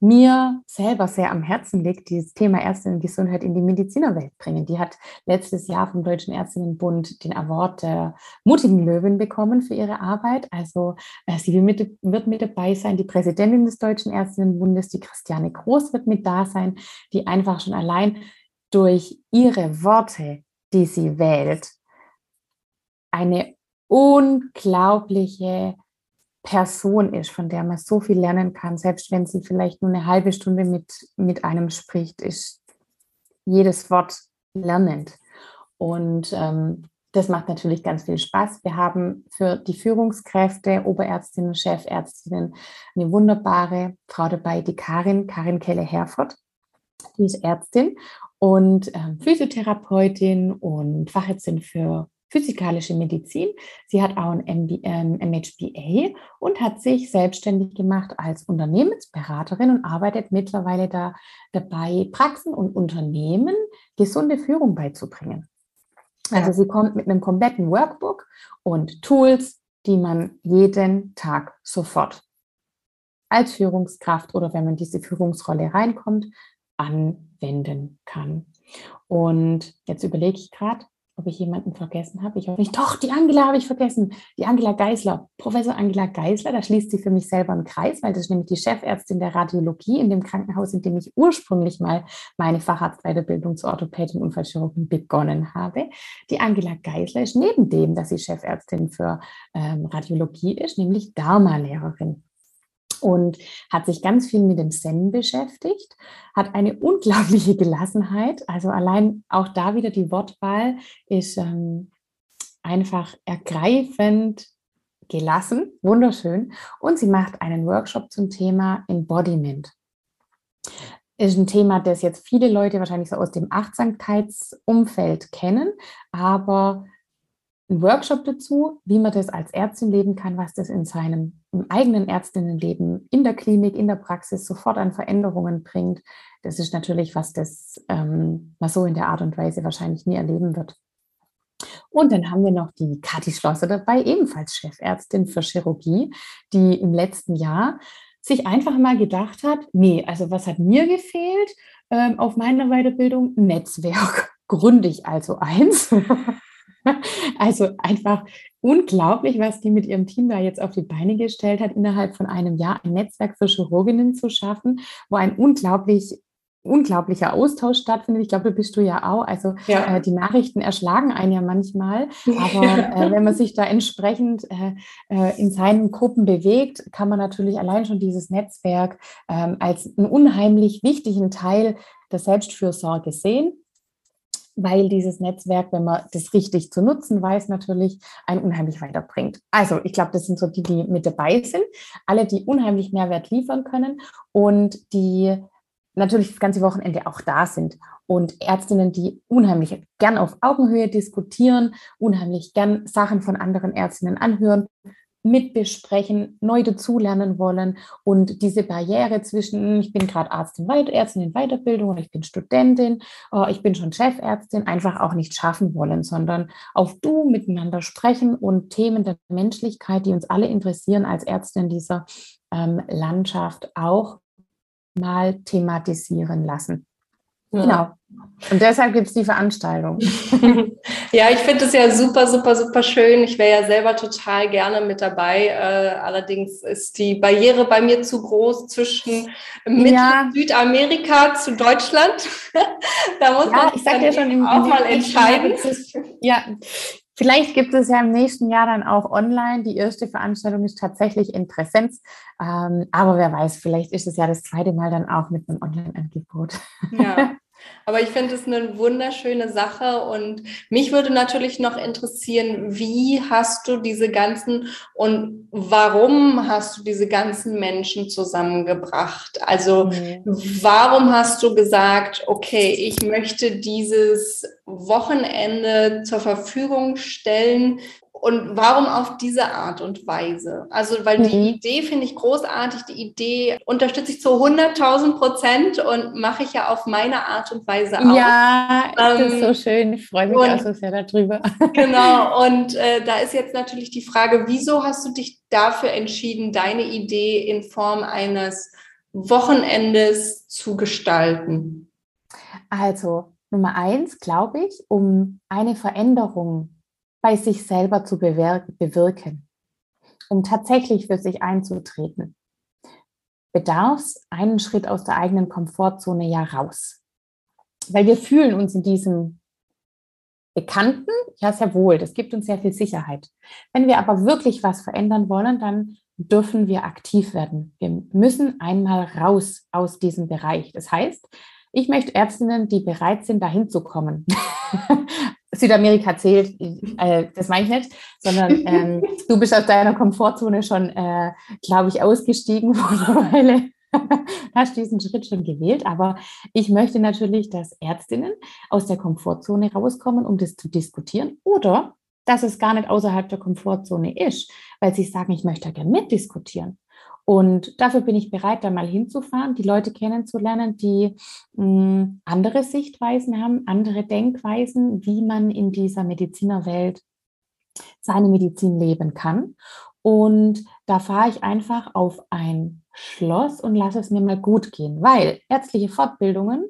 mir selber sehr am Herzen liegt, dieses Thema Ärztinnengesundheit in die Medizinerwelt bringen. Die hat letztes Jahr vom Deutschen Ärztinnenbund den Award der mutigen Löwen bekommen für ihre Arbeit. Also äh, sie mit, wird mit dabei sein. Die Präsidentin des Deutschen Ärztinnenbundes, die Christiane Groß, wird mit da sein, die einfach schon allein durch ihre Worte, die sie wählt, eine unglaubliche Person ist, von der man so viel lernen kann, selbst wenn sie vielleicht nur eine halbe Stunde mit, mit einem spricht, ist jedes Wort lernend. Und ähm, das macht natürlich ganz viel Spaß. Wir haben für die Führungskräfte, Oberärztinnen, Chefärztinnen eine wunderbare Frau dabei, die Karin, Karin Kelle-Herford. Die ist Ärztin und äh, Physiotherapeutin und Fachärztin für physikalische Medizin. Sie hat auch ein MB, ähm, MHBA und hat sich selbstständig gemacht als Unternehmensberaterin und arbeitet mittlerweile da dabei, Praxen und Unternehmen gesunde Führung beizubringen. Also sie kommt mit einem kompletten Workbook und Tools, die man jeden Tag sofort als Führungskraft oder wenn man diese Führungsrolle reinkommt, anwenden kann. Und jetzt überlege ich gerade, ob ich jemanden vergessen habe. Ich hoffe nicht. Doch, die Angela habe ich vergessen. Die Angela Geisler. Professor Angela Geisler, da schließt sie für mich selber einen Kreis, weil das ist nämlich die Chefärztin der Radiologie in dem Krankenhaus, in dem ich ursprünglich mal meine Facharztweiterbildung zur Orthopädin und Unfallchirurgin begonnen habe. Die Angela Geisler ist neben dem, dass sie Chefärztin für ähm, Radiologie ist, nämlich Dharma-Lehrerin und hat sich ganz viel mit dem Zen beschäftigt, hat eine unglaubliche Gelassenheit. Also allein auch da wieder die Wortwahl ist ähm, einfach ergreifend gelassen, wunderschön. Und sie macht einen Workshop zum Thema Embodiment. Ist ein Thema, das jetzt viele Leute wahrscheinlich so aus dem Achtsamkeitsumfeld kennen, aber ein Workshop dazu, wie man das als Ärztin leben kann, was das in seinem eigenen Ärztinnenleben in der Klinik, in der Praxis sofort an Veränderungen bringt. Das ist natürlich was, das ähm, man so in der Art und Weise wahrscheinlich nie erleben wird. Und dann haben wir noch die Kathi Schlosser dabei, ebenfalls Chefärztin für Chirurgie, die im letzten Jahr sich einfach mal gedacht hat, nee, also was hat mir gefehlt ähm, auf meiner Weiterbildung? Netzwerk. Gründe ich also eins. Also einfach unglaublich, was die mit ihrem Team da jetzt auf die Beine gestellt hat, innerhalb von einem Jahr ein Netzwerk für Chirurginnen zu schaffen, wo ein unglaublich unglaublicher Austausch stattfindet. Ich glaube, bist du ja auch. Also ja. äh, die Nachrichten erschlagen einen ja manchmal, aber äh, wenn man sich da entsprechend äh, äh, in seinen Gruppen bewegt, kann man natürlich allein schon dieses Netzwerk ähm, als einen unheimlich wichtigen Teil der Selbstfürsorge sehen weil dieses Netzwerk, wenn man das richtig zu nutzen weiß, natürlich einen unheimlich weiterbringt. Also ich glaube, das sind so die, die mit dabei sind, alle, die unheimlich Mehrwert liefern können und die natürlich das ganze Wochenende auch da sind. Und Ärztinnen, die unheimlich gern auf Augenhöhe diskutieren, unheimlich gern Sachen von anderen Ärztinnen anhören, mitbesprechen, neu dazulernen wollen und diese Barriere zwischen, ich bin gerade Ärztin, Ärztin in Weiterbildung oder ich bin Studentin, oh, ich bin schon Chefärztin, einfach auch nicht schaffen wollen, sondern auf Du miteinander sprechen und Themen der Menschlichkeit, die uns alle interessieren als Ärztin dieser ähm, Landschaft auch mal thematisieren lassen. Genau. Und deshalb gibt es die Veranstaltung. ja, ich finde es ja super, super, super schön. Ich wäre ja selber total gerne mit dabei. Äh, allerdings ist die Barriere bei mir zu groß zwischen Mittel- ja. Südamerika zu Deutschland. da muss ja, man ich sag ja schon auch mal entscheiden. ja, Vielleicht gibt es ja im nächsten Jahr dann auch online. Die erste Veranstaltung ist tatsächlich in Präsenz. Ähm, aber wer weiß, vielleicht ist es ja das zweite Mal dann auch mit einem Online-Angebot. Ja. Aber ich finde es eine wunderschöne Sache und mich würde natürlich noch interessieren, wie hast du diese ganzen und warum hast du diese ganzen Menschen zusammengebracht? Also mhm. warum hast du gesagt, okay, ich möchte dieses Wochenende zur Verfügung stellen und warum auf diese Art und Weise? Also, weil mhm. die Idee finde ich großartig. Die Idee unterstütze ich zu 100.000 Prozent und mache ich ja auf meine Art und Weise auch. Ja, das ähm, ist so schön. Ich freue mich und, auch so sehr darüber. Genau. Und äh, da ist jetzt natürlich die Frage, wieso hast du dich dafür entschieden, deine Idee in Form eines Wochenendes zu gestalten? Also, Nummer eins, glaube ich, um eine Veränderung bei sich selber zu bewirken, um tatsächlich für sich einzutreten, bedarf es einen Schritt aus der eigenen Komfortzone ja raus. Weil wir fühlen uns in diesem Bekannten, ja, sehr wohl, das gibt uns sehr viel Sicherheit. Wenn wir aber wirklich was verändern wollen, dann dürfen wir aktiv werden. Wir müssen einmal raus aus diesem Bereich. Das heißt, ich möchte Ärztinnen, die bereit sind, dahin zu kommen. Südamerika zählt, äh, das meine ich nicht, sondern ähm, du bist aus deiner Komfortzone schon, äh, glaube ich, ausgestiegen vor einer Weile. hast diesen Schritt schon gewählt, aber ich möchte natürlich, dass Ärztinnen aus der Komfortzone rauskommen, um das zu diskutieren oder dass es gar nicht außerhalb der Komfortzone ist, weil sie sagen, ich möchte gerne mitdiskutieren. Und dafür bin ich bereit, da mal hinzufahren, die Leute kennenzulernen, die mh, hm, andere Sichtweisen haben, andere Denkweisen, wie man in dieser Medizinerwelt seine Medizin leben kann. Und da fahre ich einfach auf ein Schloss und lasse es mir mal gut gehen, weil ärztliche Fortbildungen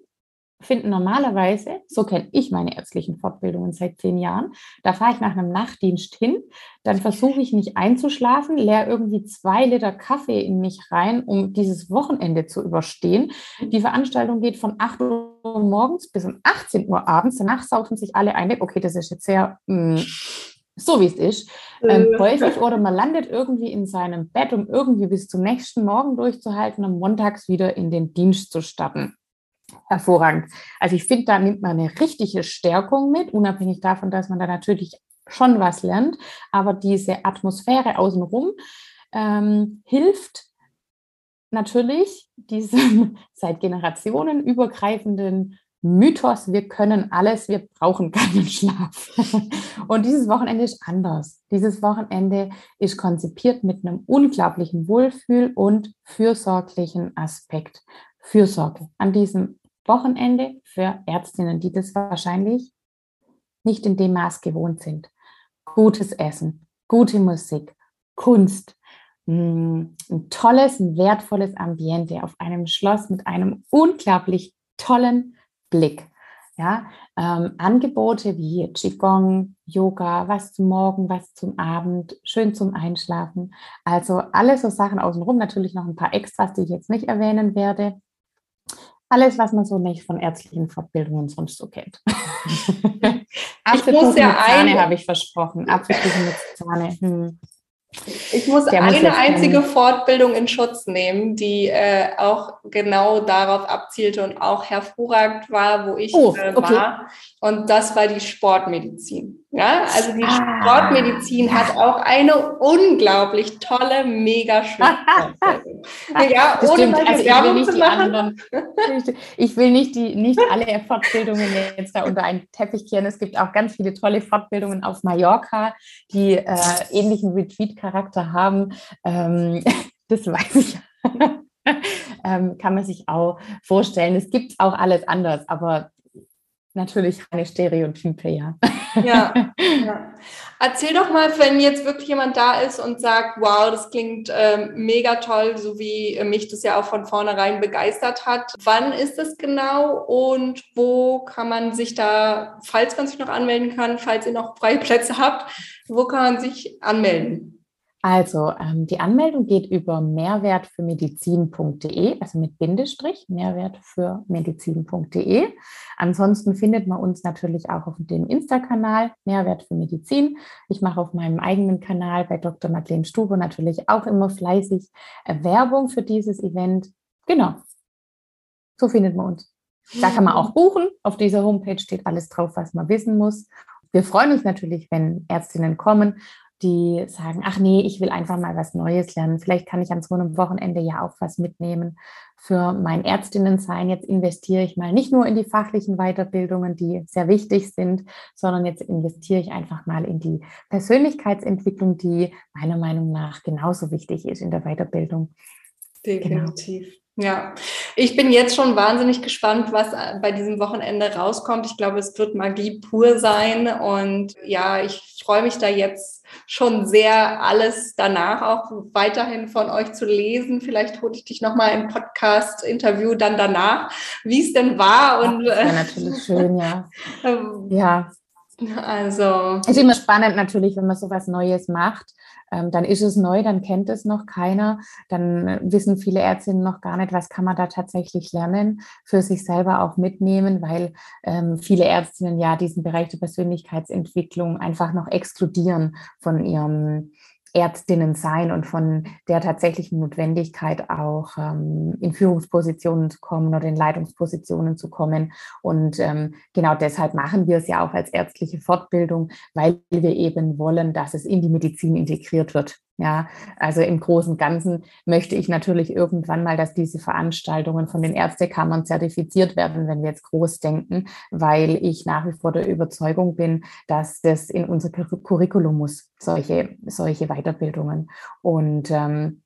finden normalerweise, so kenne ich meine ärztlichen Fortbildungen seit zehn Jahren, da fahre ich nach einem Nachtdienst hin, dann versuche ich nicht einzuschlafen, leere irgendwie zwei Liter Kaffee in mich rein, um dieses Wochenende zu überstehen. Die Veranstaltung geht von 8 Uhr morgens bis um 18 Uhr abends. Danach saufen sich alle ein. Okay, das ist jetzt sehr mh, mm, so, wie es ist. Ähm, äh. häufig oder man landet irgendwie in seinem Bett, um irgendwie bis zum nächsten Morgen durchzuhalten, um montags wieder in den Dienst zu starten hervorragend. Also ich finde, da nimmt man eine richtige Stärkung mit, unabhängig davon, dass man da natürlich schon was lernt. Aber diese Atmosphäre außenrum ähm, hilft natürlich diesem seit Generationen übergreifenden Mythos, wir können alles, wir brauchen keinen Schlaf. Und dieses Wochenende ist anders. Dieses Wochenende ist konzipiert mit einem unglaublichen Wohlfühl und fürsorglichen Aspekt. Fürsorge an diesem Wochenende für Ärztinnen, die das wahrscheinlich nicht in dem Maß gewohnt sind. Gutes Essen, gute Musik, Kunst, mm, ein tolles, wertvolles Ambiente auf einem Schloss mit einem unglaublich tollen Blick. Ja, ähm, Angebote wie Qigong, Yoga, was zum Morgen, was zum Abend, schön zum Einschlafen. Also alles so Sachen außenrum, natürlich noch ein paar Extras, die ich jetzt nicht erwähnen werde alles, was man so nicht von ärztlichen Fortbildungen sonst so kennt. Apfelkuchen ja mit Zahne habe ich versprochen. Apfelkuchen mit Zahne. Hm. Ich muss Der eine muss einzige kommen. Fortbildung in Schutz nehmen, die äh, auch genau darauf abzielte und auch hervorragend war, wo ich oh, äh, okay. war. Und das war die Sportmedizin. Ja, also die ah, Sportmedizin hat auch eine unglaublich tolle, mega schöne Ja, ohne mal also Werbung zu machen. Anderen, ich will nicht die, nicht alle Fortbildungen jetzt da unter einen Teppich kehren. Es gibt auch ganz viele tolle Fortbildungen auf Mallorca, die äh, ähnlichen Retreat Charakter haben, ähm, das weiß ich. ähm, kann man sich auch vorstellen. Es gibt auch alles anders, aber natürlich eine Stereotype, ja. Ja, ja. Erzähl doch mal, wenn jetzt wirklich jemand da ist und sagt, wow, das klingt äh, mega toll, so wie mich das ja auch von vornherein begeistert hat. Wann ist das genau und wo kann man sich da, falls man sich noch anmelden kann, falls ihr noch freie Plätze habt, wo kann man sich anmelden? Also ähm, die Anmeldung geht über mehrwertfürmedizin.de, also mit Bindestrich, mehrwertfürmedizin.de. Ansonsten findet man uns natürlich auch auf dem Insta-Kanal Mehrwert für Medizin. Ich mache auf meinem eigenen Kanal bei Dr. Madeleine Stube natürlich auch immer fleißig äh, Werbung für dieses Event. Genau, so findet man uns. Da kann man auch buchen. Auf dieser Homepage steht alles drauf, was man wissen muss. Wir freuen uns natürlich, wenn Ärztinnen kommen die sagen, ach nee, ich will einfach mal was Neues lernen. Vielleicht kann ich an so einem Wochenende ja auch was mitnehmen für mein Ärztinnensein. Jetzt investiere ich mal nicht nur in die fachlichen Weiterbildungen, die sehr wichtig sind, sondern jetzt investiere ich einfach mal in die Persönlichkeitsentwicklung, die meiner Meinung nach genauso wichtig ist in der Weiterbildung. Definitiv. Genau. Ja, ich bin jetzt schon wahnsinnig gespannt, was bei diesem Wochenende rauskommt. Ich glaube, es wird Magie pur sein. Und ja, ich freue mich da jetzt schon sehr, alles danach auch weiterhin von euch zu lesen. Vielleicht hole ich dich nochmal im Podcast-Interview dann danach, wie es denn war. Und, das wäre natürlich schön, ja. ja. Also. Es ist immer spannend natürlich, wenn man so was Neues macht ähm, dann ist es neu, dann kennt es noch keiner, dann wissen viele Ärztinnen noch gar nicht, was kann man da tatsächlich lernen, für sich selber auch mitnehmen, weil ähm, viele Ärztinnen ja diesen Bereich der Persönlichkeitsentwicklung einfach noch exkludieren von ihrem Ärztinnen sein und von der tatsächlichen Notwendigkeit auch ähm, in Führungspositionen zu kommen oder in Leitungspositionen zu kommen. Und ähm, genau deshalb machen wir es ja auch als ärztliche Fortbildung, weil wir eben wollen, dass es in die Medizin integriert wird. Ja, also im Großen und Ganzen möchte ich natürlich irgendwann mal, dass diese Veranstaltungen von den Ärztekammern zertifiziert werden, wenn wir jetzt groß denken, weil ich nach wie vor der Überzeugung bin, dass das in unser Curriculum muss, solche, solche Weiterbildungen. Und ähm,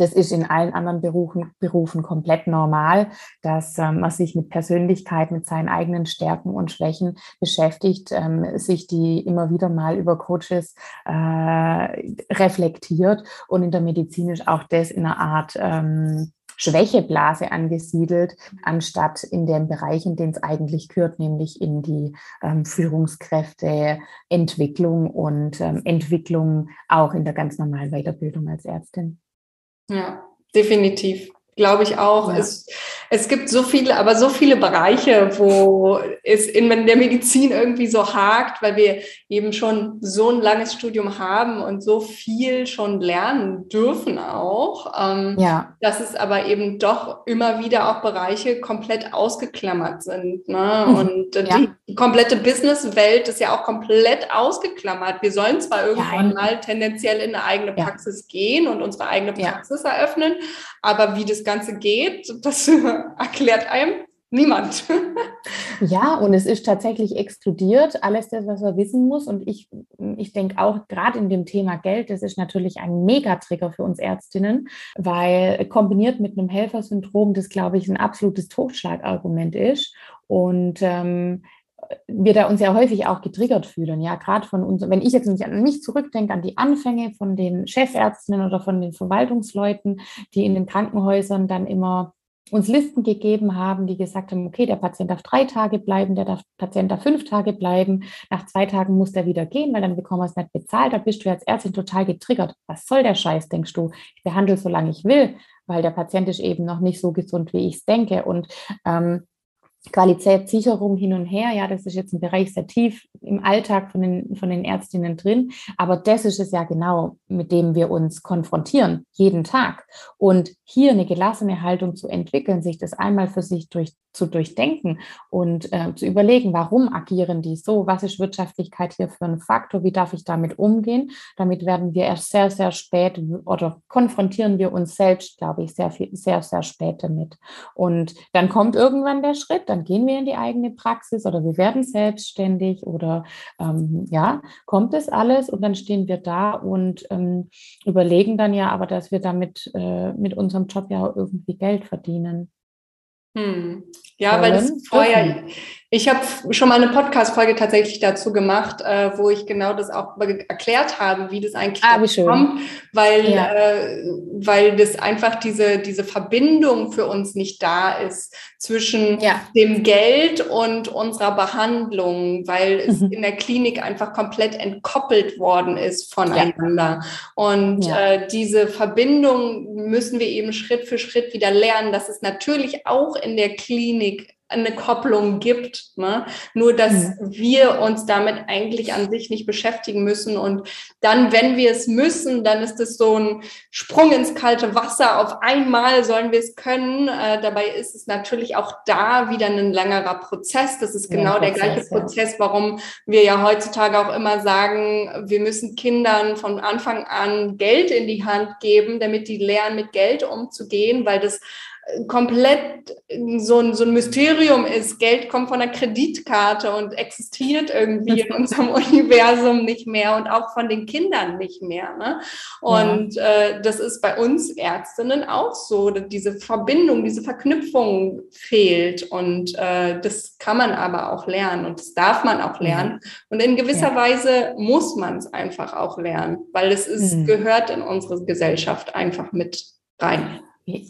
das ist in allen anderen Berufen, Berufen komplett normal, dass ähm, man sich mit Persönlichkeit, mit seinen eigenen Stärken und Schwächen beschäftigt, ähm, sich die immer wieder mal über Coaches äh, reflektiert. Und in der Medizin ist auch das in einer Art ähm, Schwächeblase angesiedelt, anstatt in dem Bereich, in den es eigentlich gehört, nämlich in die ähm, Führungskräfteentwicklung und ähm, Entwicklung auch in der ganz normalen Weiterbildung als Ärztin. Ja, definitiv. Glaube ich auch. Ja. Es, es gibt so viele, aber so viele Bereiche, wo es in der Medizin irgendwie so hakt, weil wir eben schon so ein langes Studium haben und so viel schon lernen dürfen auch. Ähm, ja. Dass es aber eben doch immer wieder auch Bereiche komplett ausgeklammert sind. Ne? Mhm. Und ja. die komplette Businesswelt ist ja auch komplett ausgeklammert. Wir sollen zwar irgendwann ja, mal tendenziell in eine eigene Praxis gehen und unsere eigene Praxis eröffnen, aber wie das Ganze geht, das erklärt einem niemand. ja, und es ist tatsächlich exkludiert, alles das, was man wissen muss. Und ich, ich denke auch gerade in dem Thema Geld, das ist natürlich ein Megatrigger für uns Ärztinnen, weil kombiniert mit einem Helfersyndrom, das glaube ich ein absolutes Totschlagargument ist. Und ähm, wir da uns ja häufig auch getriggert fühlen, ja, gerade von uns, wenn ich jetzt nicht an mich zurückdenke, an die Anfänge von den Chefärztinnen oder von den Verwaltungsleuten, die in den Krankenhäusern dann immer uns Listen gegeben haben, die gesagt haben, okay, der Patient darf drei Tage bleiben, der darf, Patient darf fünf Tage bleiben, nach zwei Tagen muss der wieder gehen, weil dann bekommen wir es nicht bezahlt, da bist du als Ärztin total getriggert. Was soll der Scheiß, denkst du? Ich behandle solange ich will, weil der Patient ist eben noch nicht so gesund, wie ich es denke. Und ähm, Qualitätssicherung hin und her, ja, das ist jetzt ein Bereich sehr tief im Alltag von den, von den Ärztinnen drin, aber das ist es ja genau, mit dem wir uns konfrontieren, jeden Tag. Und hier eine gelassene Haltung zu entwickeln, sich das einmal für sich durch, zu durchdenken und äh, zu überlegen, warum agieren die so, was ist Wirtschaftlichkeit hier für ein Faktor, wie darf ich damit umgehen, damit werden wir erst sehr, sehr spät oder konfrontieren wir uns selbst, glaube ich, sehr, viel, sehr, sehr spät damit. Und dann kommt irgendwann der Schritt, dann gehen wir in die eigene Praxis oder wir werden selbstständig oder ähm, ja, kommt das alles und dann stehen wir da und ähm, überlegen dann ja aber, dass wir damit äh, mit unserem Job ja irgendwie Geld verdienen. Hm. Ja, weil das vorher, ich habe schon mal eine Podcast-Folge tatsächlich dazu gemacht, äh, wo ich genau das auch erklärt habe, wie das eigentlich ah, kommt, weil, ja. äh, weil das einfach diese, diese Verbindung für uns nicht da ist zwischen ja. dem Geld und unserer Behandlung, weil es mhm. in der Klinik einfach komplett entkoppelt worden ist voneinander. Ja. Und äh, diese Verbindung müssen wir eben Schritt für Schritt wieder lernen, dass es natürlich auch in der Klinik eine Kopplung gibt. Ne? Nur, dass mhm. wir uns damit eigentlich an sich nicht beschäftigen müssen. Und dann, wenn wir es müssen, dann ist es so ein Sprung ins kalte Wasser. Auf einmal sollen wir es können. Äh, dabei ist es natürlich auch da wieder ein längerer Prozess. Das ist genau ja, der gleiche Prozess, warum wir ja heutzutage auch immer sagen, wir müssen Kindern von Anfang an Geld in die Hand geben, damit die lernen, mit Geld umzugehen, weil das komplett so ein, so ein Mysterium ist. Geld kommt von der Kreditkarte und existiert irgendwie in unserem Universum nicht mehr und auch von den Kindern nicht mehr. Ne? Und ja. äh, das ist bei uns Ärztinnen auch so, dass diese Verbindung, diese Verknüpfung fehlt. Und äh, das kann man aber auch lernen und das darf man auch lernen. Mhm. Und in gewisser ja. Weise muss man es einfach auch lernen, weil es ist, mhm. gehört in unsere Gesellschaft einfach mit rein.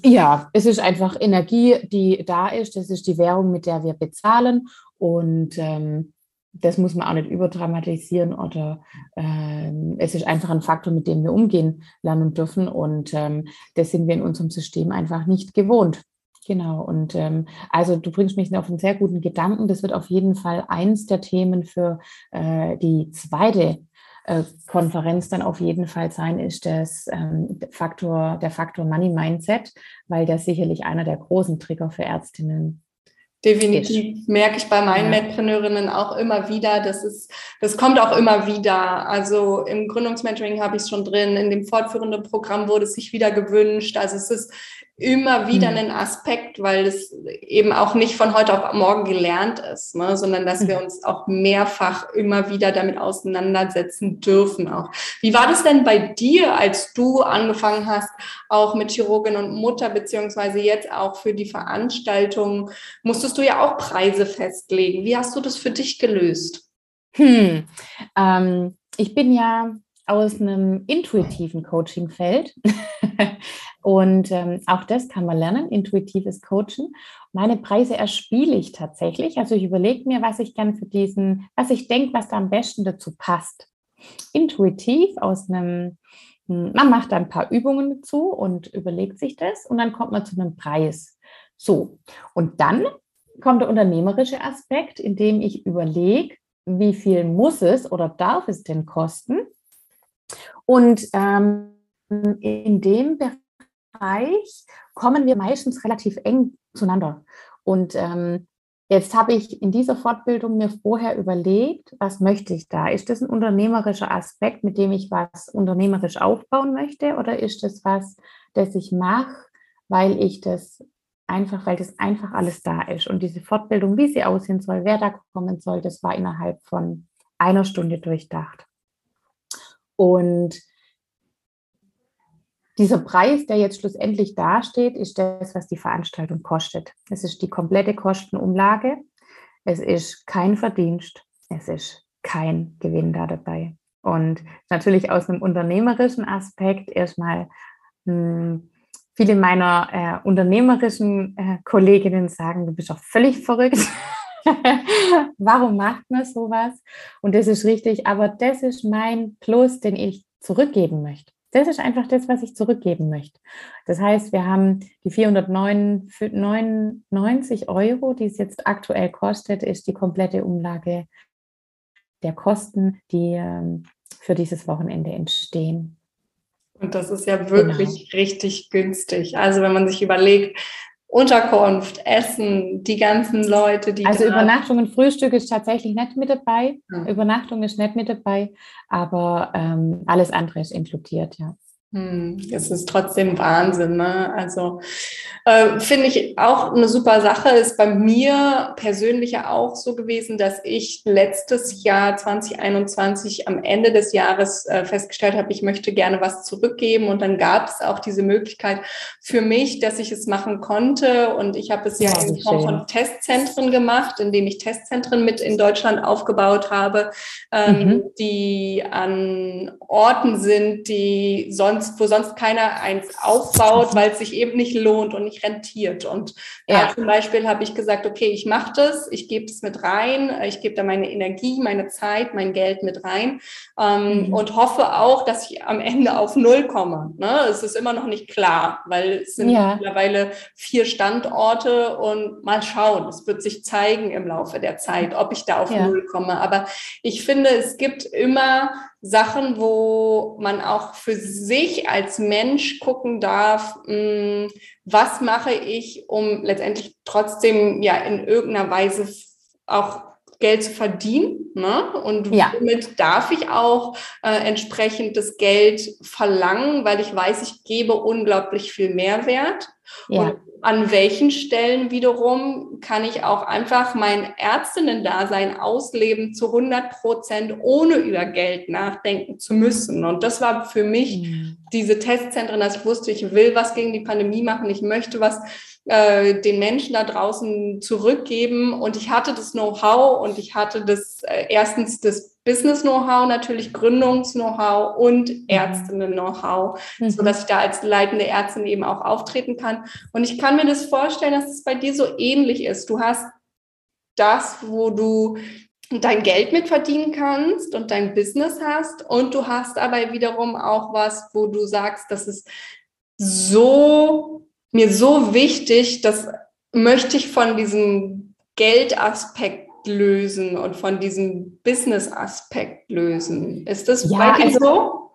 Ja, es ist einfach Energie, die da ist. Das ist die Währung, mit der wir bezahlen. Und ähm, das muss man auch nicht überdramatisieren oder ähm, es ist einfach ein Faktor, mit dem wir umgehen lernen dürfen. Und ähm, das sind wir in unserem System einfach nicht gewohnt. Genau, und ähm, also du bringst mich auf einen sehr guten Gedanken. Das wird auf jeden Fall eins der Themen für äh, die zweite Konferenz dann auf jeden Fall sein, ist das ähm, Faktor, der Faktor Money Mindset, weil das sicherlich einer der großen Trigger für Ärztinnen Definitiv merke ich bei meinen ja. Medpreneurinnen auch immer wieder, das ist, das kommt auch immer wieder. Also im Gründungsmentoring habe ich es schon drin, in dem fortführenden Programm wurde es sich wieder gewünscht. Also es ist immer wieder mhm. ein Aspekt, weil es eben auch nicht von heute auf morgen gelernt ist, ne, sondern dass wir mhm. uns auch mehrfach immer wieder damit auseinandersetzen dürfen auch. Wie war das denn bei dir, als du angefangen hast, auch mit Chirurgin und Mutter, beziehungsweise jetzt auch für die Veranstaltung, musstest du ja auch Preise festlegen. Wie hast du das für dich gelöst? Hm. Ähm, ich bin ja aus einem intuitiven Coaching-Feld. Und ähm, auch das kann man lernen, intuitives Coachen. Meine Preise erspiele ich tatsächlich. Also ich überlege mir, was ich gern für diesen, was ich denke, was da am besten dazu passt. Intuitiv aus einem, hm, man macht da ein paar Übungen dazu und überlegt sich das und dann kommt man zu einem Preis. So, und dann kommt der unternehmerische Aspekt, in dem ich überlege, wie viel muss es oder darf es denn kosten? Und ähm, in dem Bereich kommen wir meistens relativ eng zueinander. Und ähm, jetzt habe ich in dieser Fortbildung mir vorher überlegt, was möchte ich da? Ist das ein unternehmerischer Aspekt, mit dem ich was unternehmerisch aufbauen möchte? Oder ist das was, das ich mache, weil ich das einfach, weil das einfach alles da ist? Und diese Fortbildung, wie sie aussehen soll, wer da kommen soll, das war innerhalb von einer Stunde durchdacht. Und dieser Preis, der jetzt schlussendlich dasteht, ist das, was die Veranstaltung kostet. Es ist die komplette Kostenumlage. Es ist kein Verdienst. Es ist kein Gewinn da dabei. Und natürlich aus einem unternehmerischen Aspekt erstmal mh, hm, viele meiner äh, unternehmerischen äh, Kolleginnen sagen, du bist doch völlig verrückt. Warum macht man sowas? Und das ist richtig, aber das ist mein Plus, den ich zurückgeben möchte. Das ist einfach das, was ich zurückgeben möchte. Das heißt, wir haben die 499 Euro, die es jetzt aktuell kostet, ist die komplette Umlage der Kosten, die ähm, für dieses Wochenende entstehen. Und das ist ja wirklich genau. richtig günstig. Also wenn man sich überlegt, Unterkunft, Essen, die ganzen Leute, die. Also Übernachtung und Frühstück ist tatsächlich nicht mit dabei. Ja. Übernachtung ist nicht mit dabei, aber ähm, alles andere ist inkludiert, ja. Hm, es ist trotzdem Wahnsinn. Ne? Also äh, finde ich auch eine super Sache. Ist bei mir persönlich ja auch so gewesen, dass ich letztes Jahr 2021 am Ende des Jahres äh, festgestellt habe, ich möchte gerne was zurückgeben. Und dann gab es auch diese Möglichkeit für mich, dass ich es machen konnte. Und ich habe es ja, in Form von Testzentren gemacht, indem ich Testzentren mit in Deutschland aufgebaut habe, ähm, mhm. die an Orten sind, die sonst sonst, wo sonst keiner eins aufbaut, weil es sich eben nicht lohnt und nicht rentiert. Und ja. da zum Beispiel habe ich gesagt, okay, ich mache das, ich gebe es mit rein, ich gebe da meine Energie, meine Zeit, mein Geld mit rein ähm, mhm. und hoffe auch, dass ich am Ende auf Null komme. Ne? Es ist immer noch nicht klar, weil es sind ja. mittlerweile vier Standorte und mal schauen, es wird sich zeigen im Laufe der Zeit, ob ich da auf ja. Null komme. Aber ich finde, es gibt immer Sachen, wo man auch für sich als Mensch gucken darf, hm, was mache ich, um letztendlich trotzdem ja in irgendeiner Weise auch Geld zu verdienen. Ne? Und ja. womit darf ich auch äh, entsprechend das Geld verlangen, weil ich weiß, ich gebe unglaublich viel Mehrwert. Ja. Und an welchen Stellen wiederum kann ich auch einfach mein Ärztinnen-Dasein ausleben zu 100 Prozent, ohne über Geld nachdenken zu müssen. Und das war für mich mhm. diese Testzentren, dass ich wusste, ich will was gegen die Pandemie machen, ich möchte was äh, den Menschen da draußen zurückgeben. Und ich hatte das Know-how und ich hatte das äh, erstens das Business-Know-how, natürlich Gründungs-Know-how und mhm. Ärztinnen-Know-how, mhm. so dass ich da als leitende Ärztin eben auch auftreten kann. Und ich kann mir das vorstellen, dass es bei dir so ähnlich ist. Du hast das, wo du dein Geld mit verdienen kannst und dein Business hast und du hast aber wiederum auch was, wo du sagst, das ist so mir so wichtig, das möchte ich von diesem Geldaspekt lösen und von diesem Business-Aspekt lösen. Ist das ja, bei dir also, so?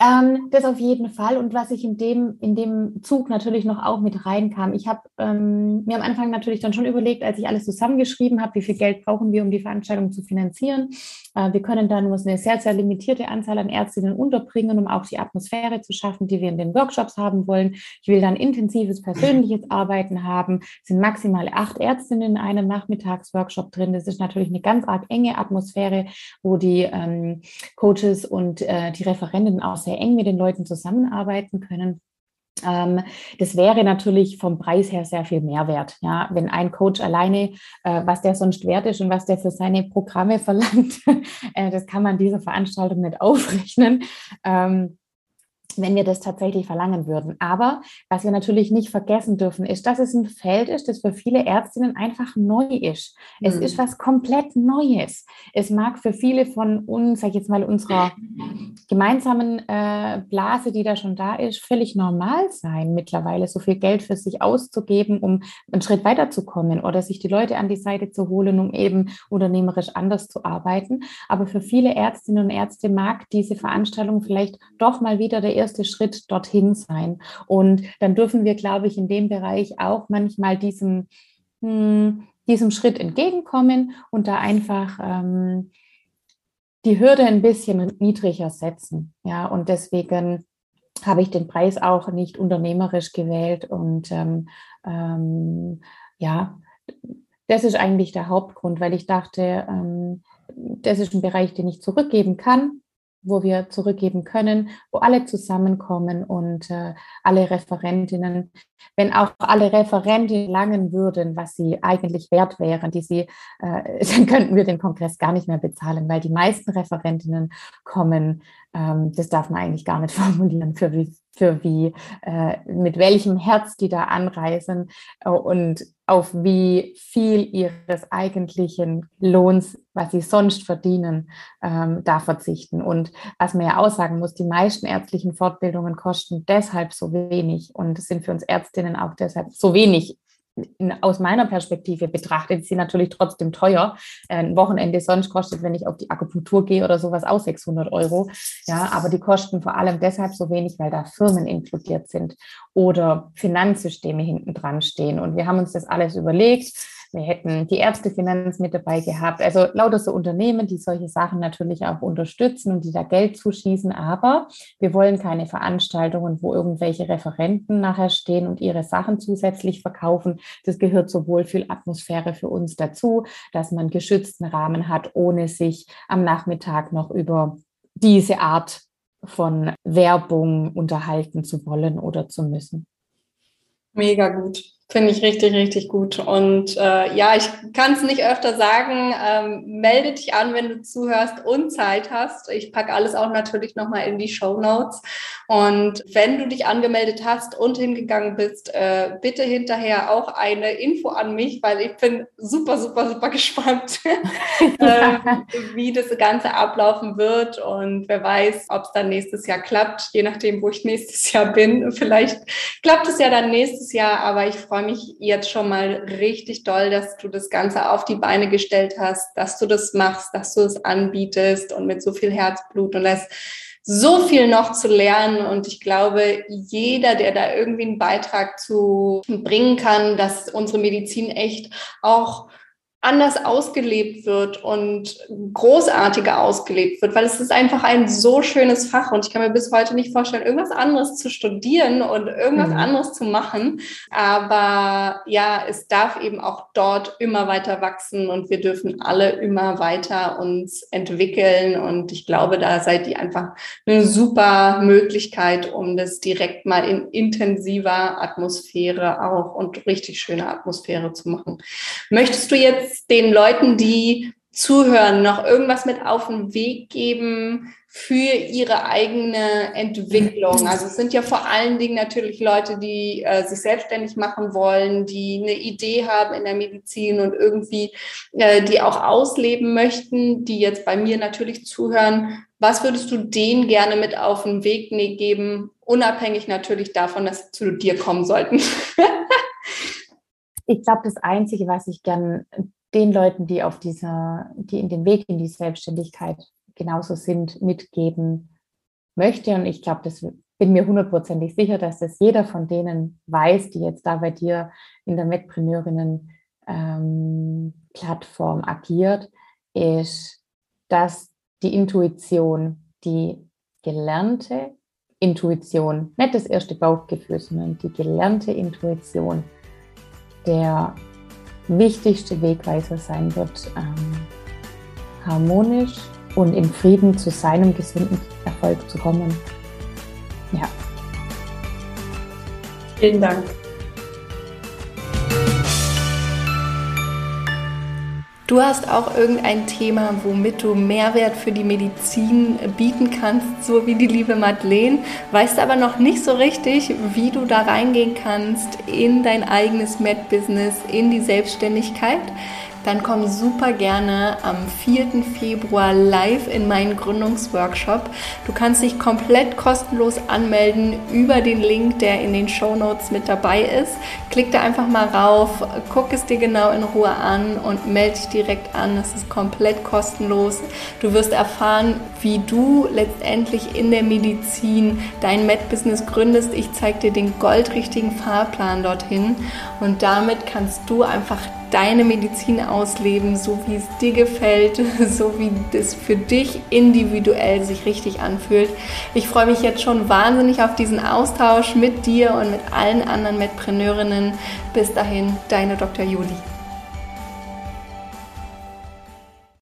Ähm, das auf jeden Fall. Und was ich in dem, in dem Zug natürlich noch auch mit reinkam, ich habe ähm, mir am Anfang natürlich dann schon überlegt, als ich alles zusammengeschrieben habe, wie viel Geld brauchen wir, um die Veranstaltung zu finanzieren. Äh, wir können da nur eine sehr, sehr limitierte Anzahl an Ärztinnen unterbringen, um auch die Atmosphäre zu schaffen, die wir in den Workshops haben wollen. Ich will dann intensives persönliches Arbeiten haben. Es sind maximal acht Ärztinnen in einem Nachmittagsworkshop drin. Das ist natürlich eine ganz arg enge Atmosphäre, wo die ähm, Coaches und äh, die Referenten aus sehr eng mit den Leuten zusammenarbeiten können. Ähm, das wäre natürlich vom Preis her sehr viel Mehrwert. Ja, wenn ein Coach alleine, äh, was der sonst wert ist und was der für seine Programme verlangt, äh, das kann man dieser Veranstaltung nicht aufrechnen. Ähm, wenn wir das tatsächlich verlangen würden. Aber was wir natürlich nicht vergessen dürfen, ist, dass es ein Feld ist, das für viele Ärztinnen einfach neu ist. Es mhm. ist was komplett Neues. Es mag für viele von uns, sag ich jetzt mal, unserer gemeinsamen äh, Blase, die da schon da ist, völlig normal sein, mittlerweile so viel Geld für sich auszugeben, um einen Schritt weiterzukommen oder sich die Leute an die Seite zu holen, um eben unternehmerisch anders zu arbeiten. Aber für viele Ärztinnen und Ärzte mag diese Veranstaltung vielleicht doch mal wieder der erste erste Schritt dorthin sein. Und dann dürfen wir, glaube ich, in dem Bereich auch manchmal diesem, hm, diesem Schritt entgegenkommen und da einfach ähm, die Hürde ein bisschen niedriger setzen. Ja, und deswegen habe ich den Preis auch nicht unternehmerisch gewählt. Und ähm, ähm, ja, das ist eigentlich der Hauptgrund, weil ich dachte, ähm, das ist ein Bereich, den ich zurückgeben kann wo wir zurückgeben können, wo alle zusammenkommen und äh, alle Referentinnen, wenn auch alle Referentinnen langen würden, was sie eigentlich wert wären, die sie, äh, dann könnten wir den Kongress gar nicht mehr bezahlen, weil die meisten Referentinnen kommen, ähm, das darf man eigentlich gar nicht formulieren, für wie, für wie äh, mit welchem Herz die da anreisen äh, und auf wie viel ihres eigentlichen Lohns, was sie sonst verdienen, ähm, da verzichten. Und was man ja aussagen muss, die meisten ärztlichen Fortbildungen kosten deshalb so wenig und sind für uns Ärztinnen auch deshalb so wenig aus meiner Perspektive betrachtet, sind natürlich trotzdem teuer. Ein Wochenende sonst kostet, wenn ich auf die Akupunktur gehe oder sowas, auch 600 Euro. Ja, aber die kosten vor allem deshalb so wenig, weil da Firmen inkludiert sind oder Finanzsysteme hinten dran stehen. Und wir haben uns das alles überlegt. Wir hätten die Ärztefinanz mit dabei gehabt. Also lauter so Unternehmen, die solche Sachen natürlich auch unterstützen und die da Geld zuschießen. Aber wir wollen keine Veranstaltungen, wo irgendwelche Referenten nachher stehen und ihre Sachen zusätzlich verkaufen. Das gehört zur Wohlfühlatmosphäre für uns dazu, dass man geschützten Rahmen hat, ohne sich am Nachmittag noch über diese Art von Werbung unterhalten zu wollen oder zu müssen. Mega gut. Finde ich richtig, richtig gut. Und äh, ja, ich kann es nicht öfter sagen. Ähm, melde dich an, wenn du zuhörst und Zeit hast. Ich packe alles auch natürlich nochmal in die Show Notes. Und wenn du dich angemeldet hast und hingegangen bist, äh, bitte hinterher auch eine Info an mich, weil ich bin super, super, super gespannt, äh, wie das Ganze ablaufen wird. Und wer weiß, ob es dann nächstes Jahr klappt, je nachdem, wo ich nächstes Jahr bin. Vielleicht klappt es ja dann nächstes Jahr, aber ich freue freue mich jetzt schon mal richtig doll, dass du das Ganze auf die Beine gestellt hast, dass du das machst, dass du es anbietest und mit so viel Herzblut und das so viel noch zu lernen. Und ich glaube, jeder, der da irgendwie einen Beitrag zu bringen kann, dass unsere Medizin echt auch anders ausgelebt wird und großartiger ausgelebt wird, weil es ist einfach ein so schönes Fach und ich kann mir bis heute nicht vorstellen, irgendwas anderes zu studieren und irgendwas mhm. anderes zu machen. Aber ja, es darf eben auch dort immer weiter wachsen und wir dürfen alle immer weiter uns entwickeln und ich glaube, da seid ihr einfach eine super Möglichkeit, um das direkt mal in intensiver Atmosphäre auch und richtig schöne Atmosphäre zu machen. Möchtest du jetzt jetzt den Leuten, die zuhören, noch irgendwas mit auf den Weg geben für ihre eigene Entwicklung? Also es sind ja vor allen Dingen natürlich Leute, die äh, sich selbstständig machen wollen, die eine Idee haben in der Medizin und irgendwie äh, die auch ausleben möchten, die jetzt bei mir natürlich zuhören. Was würdest du denen gerne mit auf den Weg ne-, geben, unabhängig natürlich davon, dass sie zu dir kommen sollten? ich glaube, das Einzige, was ich gern den Leuten, die auf dieser, die in den Weg in die Selbstständigkeit genauso sind, mitgeben möchte. Und ich glaube, das bin mir hundertprozentig sicher, dass das jeder von denen weiß, die jetzt da bei dir in der Medpreneurinnen ähm, Plattform agiert, ist, dass die Intuition, die gelernte Intuition, nicht das erste Bauchgefühl, sondern die gelernte Intuition der wichtigste Wegweiser sein wird, ähm, harmonisch und in Frieden zu seinem gesunden Erfolg zu kommen. Ja. Vielen Dank. Du hast auch irgendein Thema, womit du Mehrwert für die Medizin bieten kannst, so wie die liebe Madeleine, weißt aber noch nicht so richtig, wie du da reingehen kannst in dein eigenes Med-Business, in die Selbstständigkeit dann komm super gerne am 4. Februar live in meinen Gründungsworkshop. Du kannst dich komplett kostenlos anmelden über den Link, der in den Show Notes mit dabei ist. Klick da einfach mal rauf, guck es dir genau in Ruhe an und melde dich direkt an. Es ist komplett kostenlos. Du wirst erfahren, wie du letztendlich in der Medizin dein Med-Business gründest. Ich zeige dir den goldrichtigen Fahrplan dorthin und damit kannst du einfach deine Medizin ausleben, so wie es dir gefällt, so wie es für dich individuell sich richtig anfühlt. Ich freue mich jetzt schon wahnsinnig auf diesen Austausch mit dir und mit allen anderen Medpreneurinnen. Bis dahin, deine Dr. Juli.